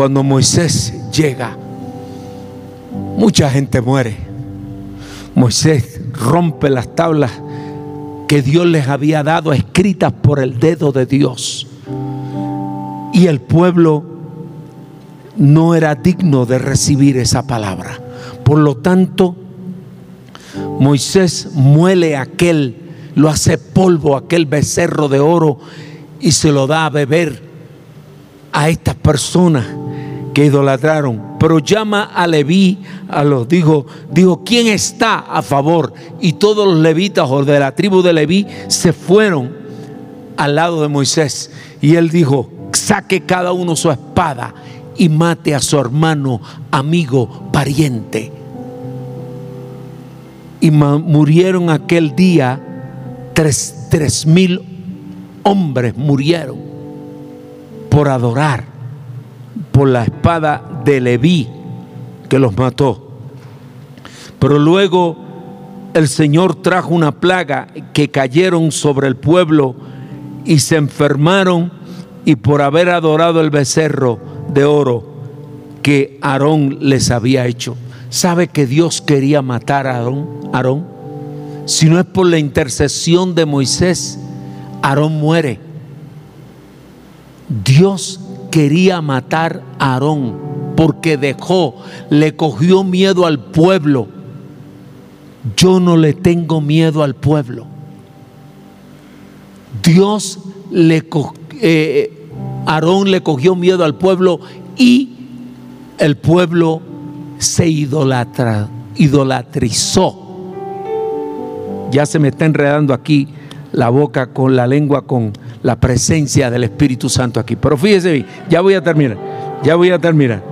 Cuando Moisés llega, mucha gente muere. Moisés rompe las tablas que Dios les había dado escritas por el dedo de Dios. Y el pueblo no era digno de recibir esa palabra. Por lo tanto, Moisés muele aquel, lo hace polvo, aquel becerro de oro y se lo da a beber a estas personas que idolatraron. Pero llama a Leví, a los, dijo, dijo, ¿quién está a favor? Y todos los levitas o de la tribu de Leví se fueron al lado de Moisés. Y él dijo, saque cada uno su espada y mate a su hermano, amigo, pariente. Y murieron aquel día tres, tres mil hombres murieron por adorar por la espada de Leví que los mató. Pero luego el Señor trajo una plaga que cayeron sobre el pueblo y se enfermaron y por haber adorado el becerro de oro que Aarón les había hecho. ¿Sabe que Dios quería matar a Aarón? Aarón? Si no es por la intercesión de Moisés, Aarón muere. Dios quería matar a Aarón porque dejó, le cogió miedo al pueblo. Yo no le tengo miedo al pueblo. Dios le eh, Aarón le cogió miedo al pueblo y el pueblo se idolatra, idolatrizó. Ya se me está enredando aquí la boca con la lengua con la presencia del Espíritu Santo aquí. Pero fíjese bien, ya voy a terminar, ya voy a terminar,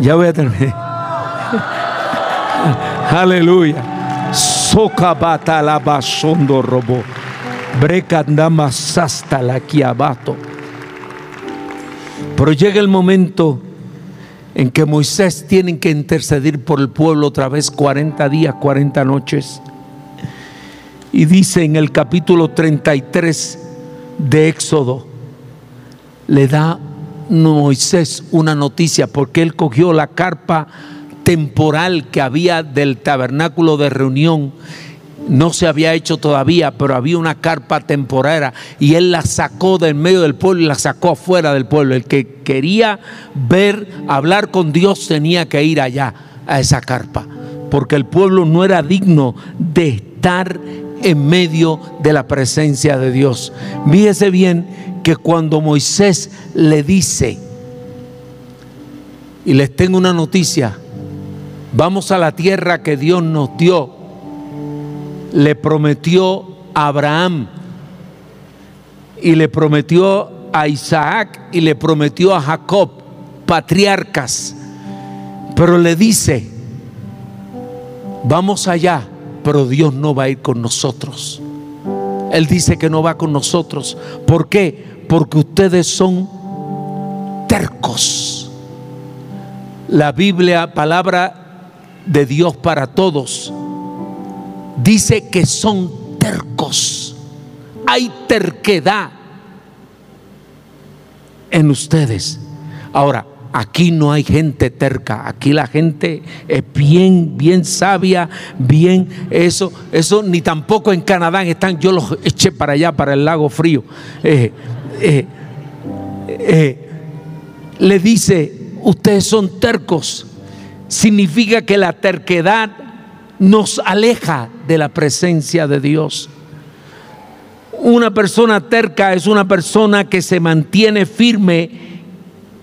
ya voy a terminar. Aleluya. Socabata la robo. La abato. Pero llega el momento en que Moisés tiene que interceder por el pueblo otra vez 40 días, 40 noches. Y dice en el capítulo 33 de Éxodo, le da Moisés una noticia porque él cogió la carpa temporal que había del tabernáculo de reunión. No se había hecho todavía, pero había una carpa temporera y él la sacó del medio del pueblo y la sacó afuera del pueblo. El que quería ver, hablar con Dios tenía que ir allá, a esa carpa, porque el pueblo no era digno de estar en medio de la presencia de Dios. Fíjese bien que cuando Moisés le dice, y les tengo una noticia, vamos a la tierra que Dios nos dio, le prometió a Abraham y le prometió a Isaac y le prometió a Jacob, patriarcas, pero le dice, vamos allá pero Dios no va a ir con nosotros. Él dice que no va con nosotros. ¿Por qué? Porque ustedes son tercos. La Biblia, palabra de Dios para todos, dice que son tercos. Hay terquedad en ustedes. Ahora, Aquí no hay gente terca, aquí la gente es bien, bien sabia, bien eso, eso ni tampoco en Canadá están, yo los eché para allá, para el lago frío. Eh, eh, eh, le dice, ustedes son tercos, significa que la terquedad nos aleja de la presencia de Dios. Una persona terca es una persona que se mantiene firme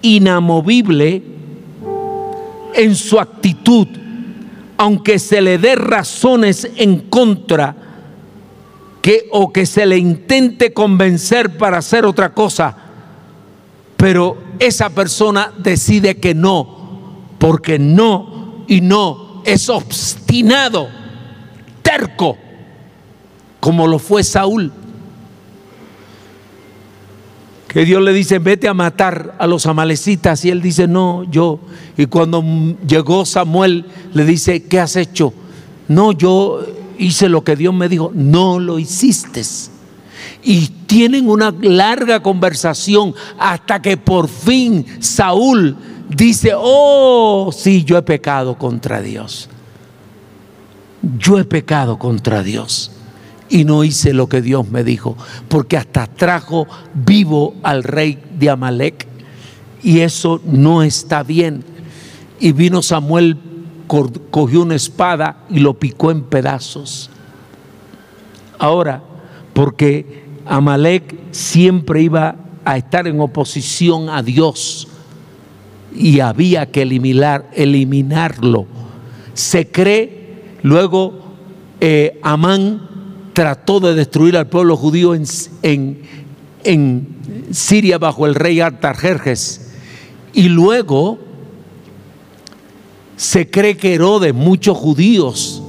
inamovible en su actitud, aunque se le dé razones en contra que o que se le intente convencer para hacer otra cosa, pero esa persona decide que no, porque no y no es obstinado, terco, como lo fue Saúl que Dios le dice, vete a matar a los amalecitas. Y él dice, no, yo. Y cuando llegó Samuel, le dice, ¿qué has hecho? No, yo hice lo que Dios me dijo. No lo hiciste. Y tienen una larga conversación hasta que por fin Saúl dice, oh, sí, yo he pecado contra Dios. Yo he pecado contra Dios y no hice lo que Dios me dijo, porque hasta trajo vivo al rey de Amalek Y eso no está bien. Y vino Samuel, cogió una espada y lo picó en pedazos. Ahora, porque Amalek siempre iba a estar en oposición a Dios y había que eliminar, eliminarlo. Se cree, luego eh, Amán trató de destruir al pueblo judío en, en, Siria bajo el rey Artajerjes. Y luego se cree que Herodes, muchos judíos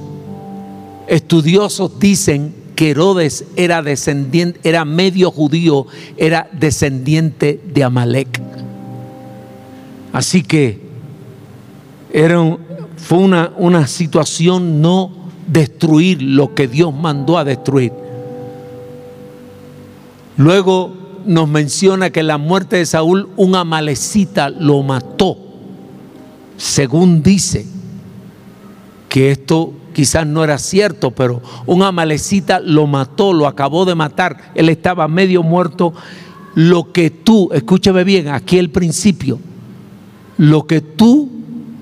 estudiosos dicen que Herodes era descendiente, era medio judío, era descendiente de Amalek. Así que era, fue una, una situación no destruir lo que Dios mandó a destruir. Luego nos menciona que la muerte de Saúl, un amalecita lo mató, según dice, que esto quizás no era cierto, pero un amalecita lo mató, lo acabó de matar, él estaba medio muerto. Lo que tú, escúchame bien, aquí el principio, lo que tú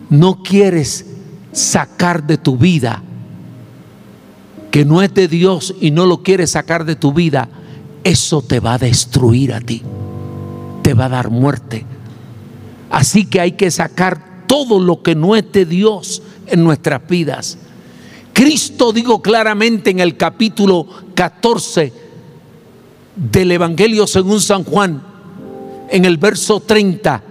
no quieres sacar de tu vida, que no es de Dios y no lo quieres sacar de tu vida, eso te va a destruir a ti, te va a dar muerte. Así que hay que sacar todo lo que no es de Dios en nuestras vidas. Cristo digo claramente en el capítulo 14 del Evangelio según San Juan, en el verso 30,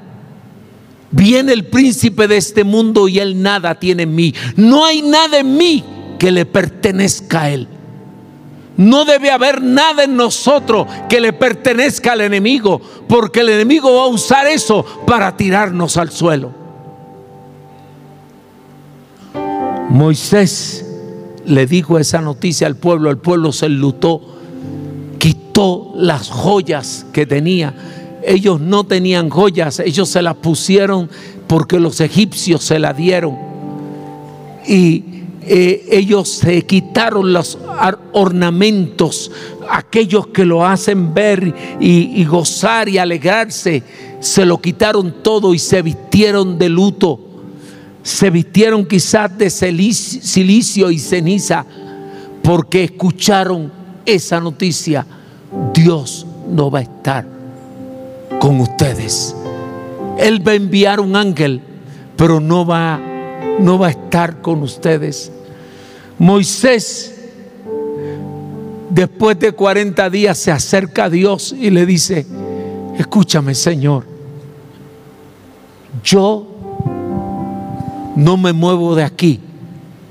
viene el príncipe de este mundo y él nada tiene en mí. No hay nada en mí que le pertenezca a él. No debe haber nada en nosotros que le pertenezca al enemigo, porque el enemigo va a usar eso para tirarnos al suelo. Moisés le dijo esa noticia al pueblo, el pueblo se lutó, quitó las joyas que tenía. Ellos no tenían joyas, ellos se las pusieron porque los egipcios se las dieron. Y eh, ellos se quitaron los ornamentos, aquellos que lo hacen ver y, gozar y alegrarse, se lo quitaron todo y se vistieron de luto se vistieron quizás de silicio y ceniza porque escucharon esa noticia. Dios no va a estar con ustedes. Él va a enviar un ángel, pero no va, no va a estar con ustedes. Moisés, después de 40 días, se acerca a Dios y le dice, escúchame Señor, yo no me muevo de aquí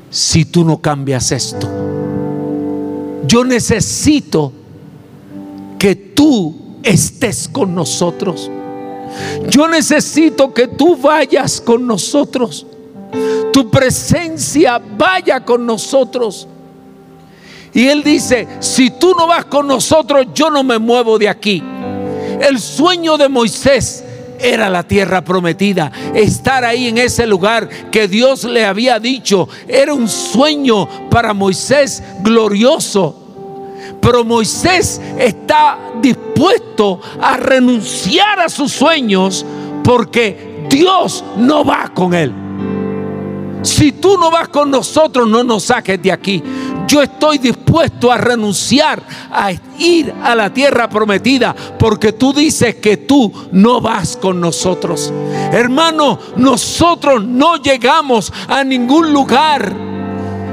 si tú no cambias esto. Yo necesito que tú estés con nosotros. Yo necesito que tú vayas con nosotros. Tu presencia vaya con nosotros. Y él dice, si tú no vas con nosotros, yo no me muevo de aquí. El sueño de Moisés era la tierra prometida. Estar ahí en ese lugar que Dios le había dicho era un sueño para Moisés glorioso. Pero Moisés está dispuesto a renunciar a sus sueños porque Dios no va con él. Si tú no vas con nosotros, no nos saques de aquí yo estoy dispuesto a renunciar a ir a la tierra prometida porque tú dices que tú no vas con nosotros. Hermano, nosotros no llegamos a ningún lugar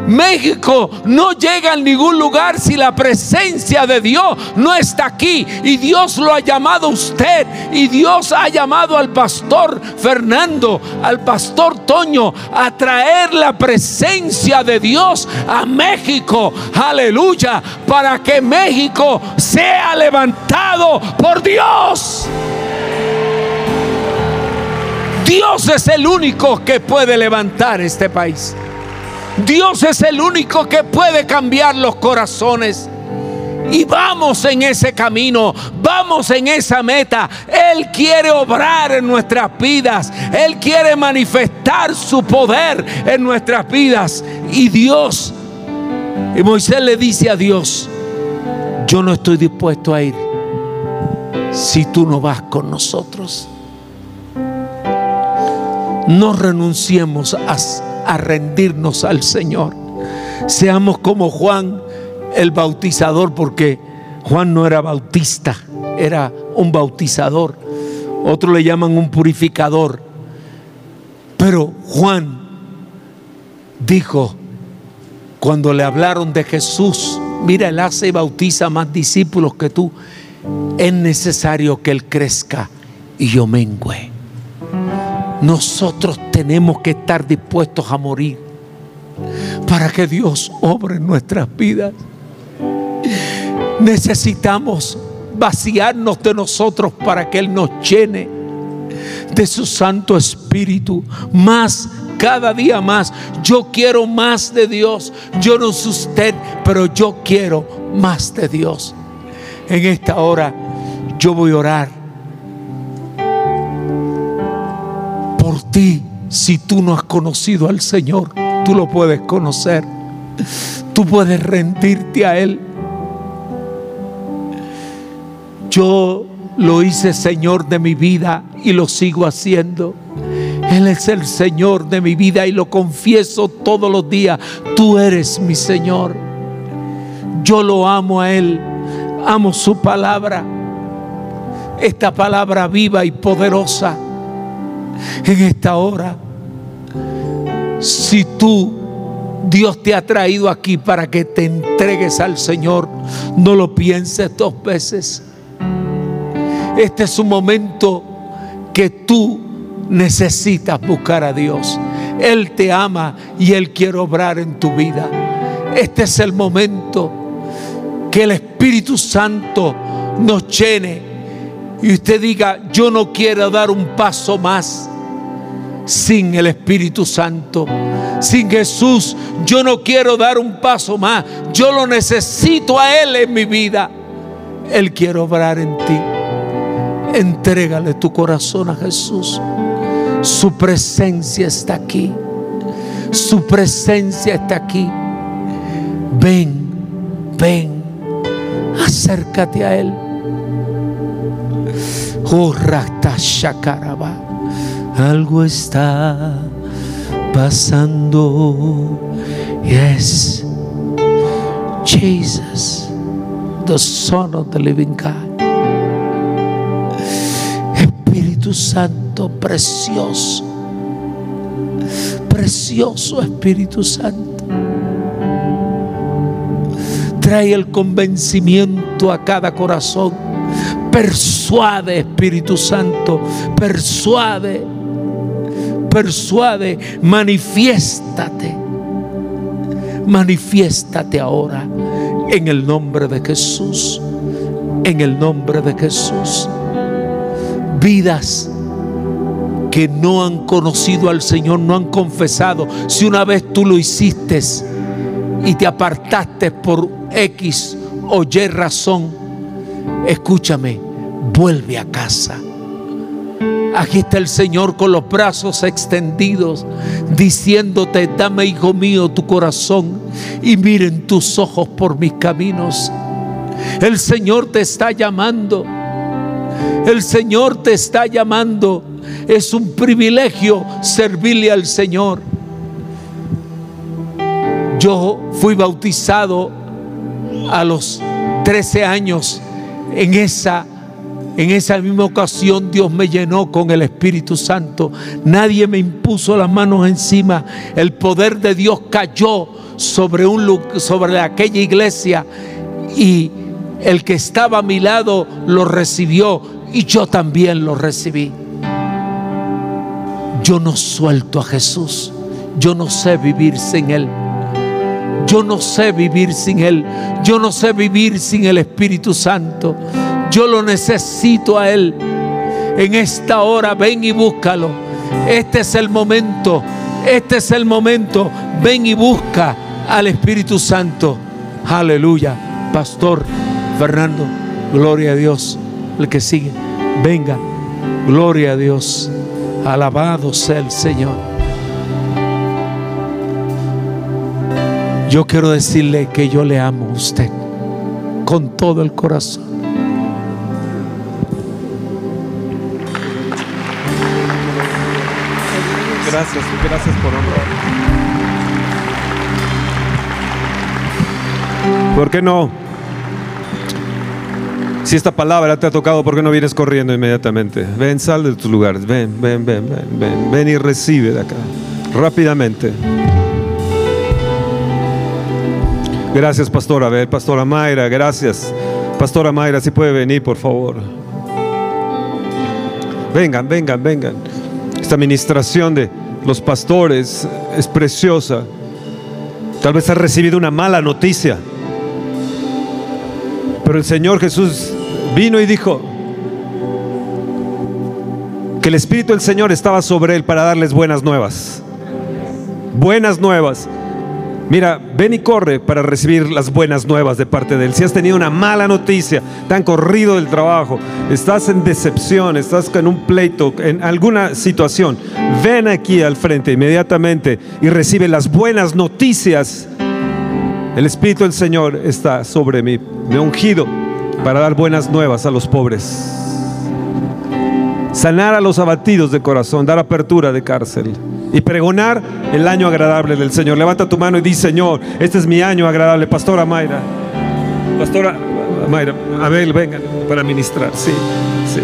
México no llega a ningún lugar si la presencia de Dios no está aquí. Y Dios lo ha llamado a usted. Y Dios ha llamado al pastor Fernando, al pastor Toño, a traer la presencia de Dios a México. Aleluya. Para que México sea levantado por Dios. Dios es el único que puede levantar este país. Dios es el único que puede cambiar los corazones. Y vamos en ese camino, vamos en esa meta. Él quiere obrar en nuestras vidas. Él quiere manifestar su poder en nuestras vidas. Y Dios, y Moisés le dice a Dios, yo no estoy dispuesto a ir si tú no vas con nosotros. no renunciemos a, a rendirnos al Señor. Seamos como Juan el bautizador, porque Juan no era bautista, era un bautizador. Otros le llaman un purificador. Pero Juan dijo, cuando le hablaron de Jesús, mira, él hace y bautiza más discípulos que tú. Es necesario que él crezca y yo mengüe. Nosotros tenemos que estar dispuestos a morir para que Dios obre nuestras vidas. Necesitamos vaciarnos de nosotros para que Él nos llene de su Santo Espíritu. Más, cada día más. Yo quiero más de Dios. Yo no sé usted, pero yo quiero más de Dios. En esta hora yo voy a orar ti. Si tú no has conocido al Señor, tú lo puedes conocer. Tú puedes rendirte a Él. Yo lo hice Señor de mi vida y lo sigo haciendo. Él es el Señor de mi vida y lo confieso todos los días. Tú eres mi Señor. Yo lo amo a Él. Amo su palabra. Esta palabra viva y poderosa. En esta hora. Si tú, Dios te ha traído aquí para que te entregues al Señor, no lo pienses dos veces. Este es un momento que tú necesitas buscar a Dios. Él te ama y Él quiere obrar en tu vida. Este es el momento que el Espíritu Santo nos llene y usted diga, yo no quiero dar un paso más sin el Espíritu Santo. Sin Jesús, yo no quiero dar un paso más. Yo lo necesito a Él en mi vida. Él quiere obrar en ti. Entrégale tu corazón a Jesús. Su presencia está aquí. Su presencia está aquí. Ven, ven, acércate a Él. Oh. Algo está pasando. Yes, Jesus, the Son of the Living God. Espíritu Santo precioso, precioso Espíritu Santo. Trae el convencimiento a cada corazón. Persuade, Espíritu Santo, persuade, persuade, manifiéstate, manifiéstate ahora en el nombre de Jesús, en el nombre de Jesús vidas que no han conocido al Señor, no han confesado. Si una vez tú lo hiciste y te apartaste por X o Y razón, escúchame, vuelve a casa. Aquí está el Señor con los brazos extendidos, diciéndote, dame, hijo mío, tu corazón y miren tus ojos por mis caminos. El Señor te está llamando. El Señor te está llamando. Es un privilegio servirle al Señor. Yo fui bautizado a los 13 años. En esa, en esa misma ocasión Dios me llenó con el Espíritu Santo. Nadie me impuso las manos encima. El poder de Dios cayó sobre, un, sobre aquella iglesia y el que estaba a mi lado lo recibió y yo también lo recibí. Yo no suelto a Jesús. Yo no sé vivir sin Él. Yo no sé vivir sin Él. Yo no sé vivir sin el Espíritu Santo. Yo lo necesito a Él. En esta hora ven y búscalo. Este es el momento. Este es el momento. Ven y busca al Espíritu Santo. Aleluya. Pastor Fernando, gloria a Dios. El que sigue, venga. Gloria a Dios. Alabado sea el Señor. Yo quiero decirle que yo le amo a usted con todo el corazón. Gracias, gracias por honrar. ¿Por qué no? Si esta palabra te ha tocado, ¿por qué no vienes corriendo inmediatamente? Ven, sal de tus lugares. Ven, ven, ven, ven, ven. Ven y recibe de acá. Rápidamente. Gracias, Pastora. Pastora Mayra, gracias. Pastora Mayra, si puede venir, por favor. Vengan, vengan, vengan. Esta administración de los pastores es preciosa. Tal vez has recibido una mala noticia. Pero el Señor Jesús vino y dijo que el Espíritu del Señor estaba sobre él para darles buenas nuevas. Buenas nuevas. Mira, ven y corre para recibir las buenas nuevas de parte de Él. Si has tenido una mala noticia, te han corrido del trabajo, estás en decepción, estás en un pleito, en alguna situación, ven aquí al frente inmediatamente y recibe las buenas noticias. El Espíritu del Señor está sobre mí, me ha ungido para dar buenas nuevas a los pobres, sanar a los abatidos de corazón, dar apertura de cárcel y pregonar el año agradable del Señor. Levanta tu mano y di, Señor, este es mi año agradable. Pastora Mayra, Pastora Mayra, Abel, vengan para ministrar. Sí, sí.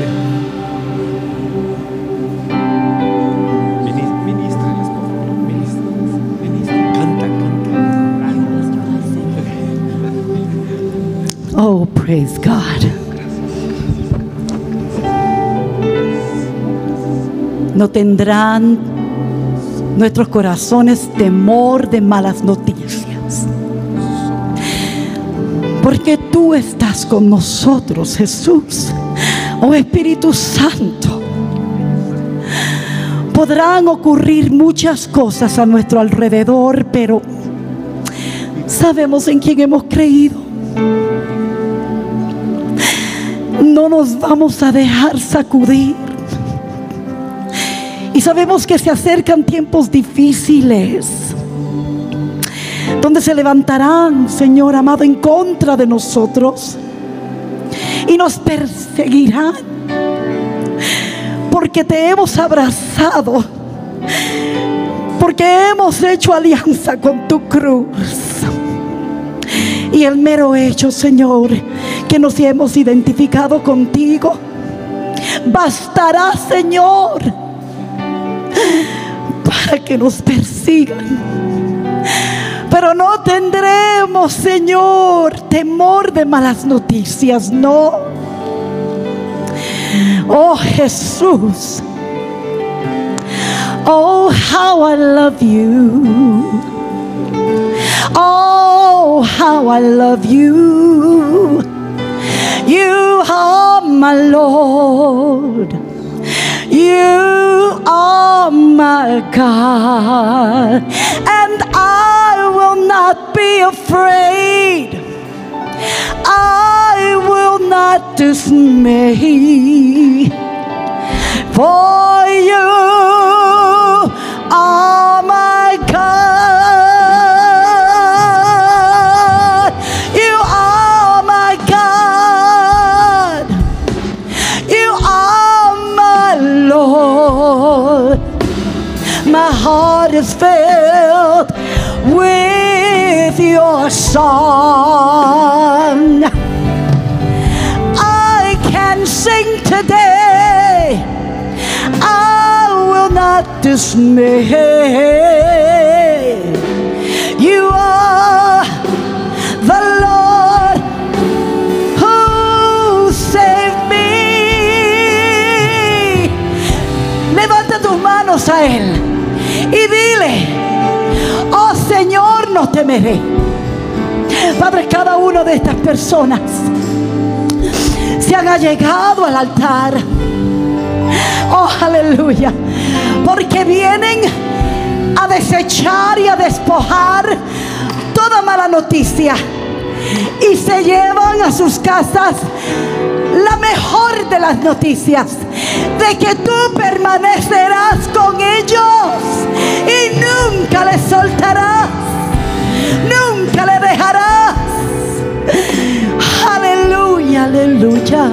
Oh, praise God. No tendrán nuestros corazones temor de malas noticias. Porque tú estás con nosotros, Jesús. Oh Espíritu Santo. Podrán ocurrir muchas cosas a nuestro alrededor, pero sabemos en quién hemos creído. No nos vamos a dejar sacudir. Y sabemos que se acercan tiempos difíciles, donde se levantarán, Señor amado, en contra de nosotros y nos perseguirán, porque te hemos abrazado, porque hemos hecho alianza con tu cruz. Y el mero hecho, Señor, que nos hemos identificado contigo, bastará, Señor, que nos persigan. Pero no tendremos, Señor, temor de malas noticias, no. Oh Jesús. Oh, how I love you. Oh, how I love you. You are my Lord. You are my God. And I will not be afraid. I will not dismay. For you are my God. Heart is filled with your song. I can sing today. I will not dismay. You are the Lord who saved me. Levanta tus manos a Él y dile, oh Señor, no temeré. Padre, cada una de estas personas se han allegado al altar. Oh, aleluya. Porque vienen a desechar y a despojar toda mala noticia. Y se llevan a sus casas la mejor de las noticias. De que tú permanecerás con ellos y nunca les soltarás. Nunca le dejarás. Aleluya, aleluya.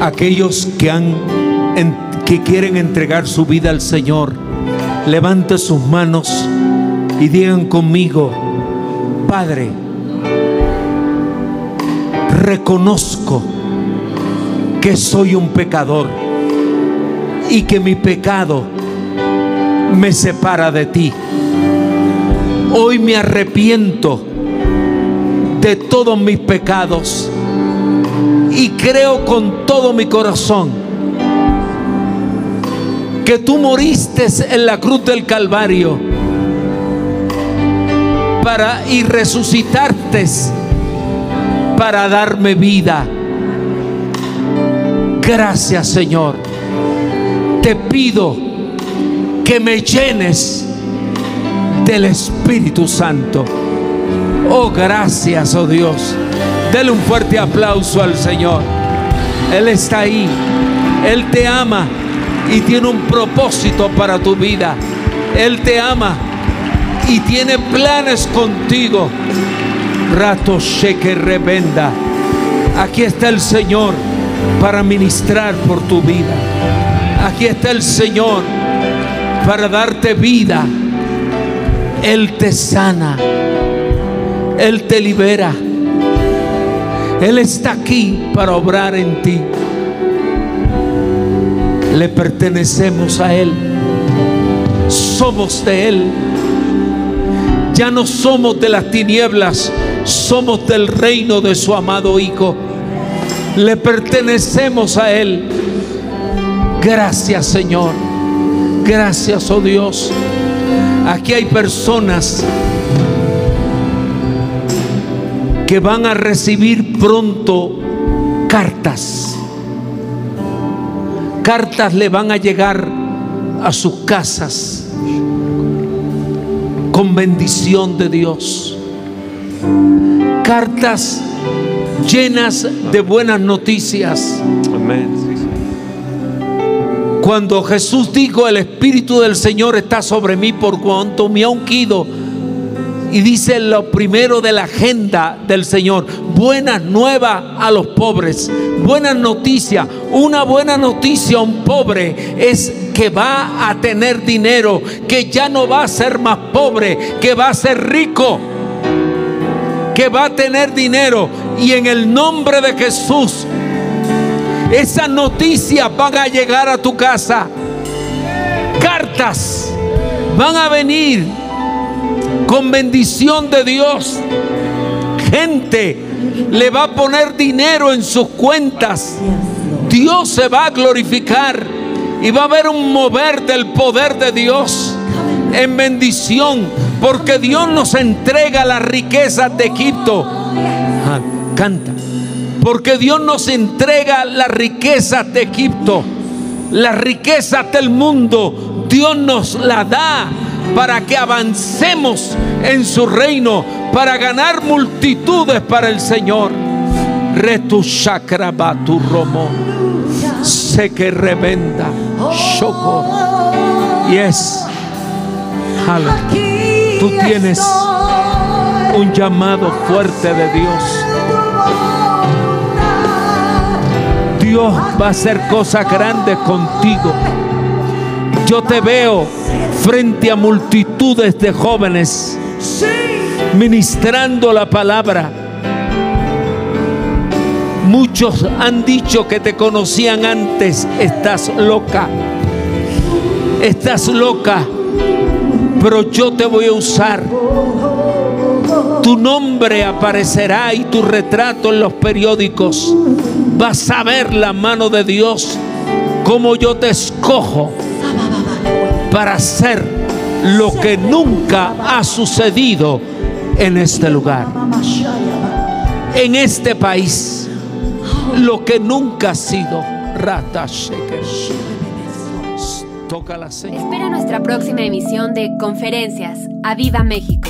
Aquellos que han que quieren entregar su vida al Señor, levanten sus manos y digan conmigo, Padre, reconozco que soy un pecador y que mi pecado me separa de ti. Hoy me arrepiento de todos mis pecados y creo con todo mi corazón que tú moriste en la cruz del Calvario para y resucitaste para darme vida. Gracias Señor. Te pido que me llenes del Espíritu Santo. Oh, gracias, oh Dios. Dele un fuerte aplauso al Señor. Él está ahí. Él te ama y tiene un propósito para tu vida. Él te ama y tiene planes contigo. Rato que rebenda. Aquí está el Señor para ministrar por tu vida. Aquí está el Señor para darte vida. Él te sana. Él te libera. Él está aquí para obrar en ti. Le pertenecemos a Él. Somos de Él. Ya no somos de las tinieblas, somos del reino de su amado Hijo. Le pertenecemos a Él. Gracias Señor. Gracias, oh Dios. Aquí hay personas que van a recibir pronto cartas. Cartas le van a llegar a sus casas con bendición de Dios. Cartas llenas de buenas noticias. Cuando Jesús dijo, el Espíritu del Señor está sobre mí por cuanto me ha ungido. Y dice lo primero de la agenda del Señor, buenas nuevas a los pobres, buenas noticias. Una buena noticia a un pobre es que va a tener dinero, que ya no va a ser más pobre, que va a ser rico, que va a tener dinero. Y en el nombre de Jesús, esas noticias van a llegar a tu casa. Cartas van a venir con bendición de Dios. Gente le va a poner dinero en sus cuentas. Dios se va a glorificar y va a haber un mover del poder de Dios en bendición, porque Dios nos entrega las riquezas de Egipto. Ah, canta. Porque Dios nos entrega las riquezas de Egipto, las riquezas del mundo. Dios nos las da para que avancemos en su reino, para ganar multitudes para el Señor. Retu shakrabatu romo. Sé que revenda. Shoko. Yes. Aleluya. Tú tienes un llamado fuerte de Dios. Dios va a hacer cosas grandes contigo. Yo te veo frente a multitudes de jóvenes ministrando la palabra. Muchos han dicho que te conocían antes. Estás loca. Estás loca. Pero yo te voy a usar. Tu nombre aparecerá y tu retrato en los periódicos. Vas a ver la mano de Dios como yo te escojo para hacer lo que nunca ha sucedido en este lugar, en este país, lo que nunca ha sido. Rata. Toca la. Espera nuestra próxima emisión de Conferencias. ¡A Viva México!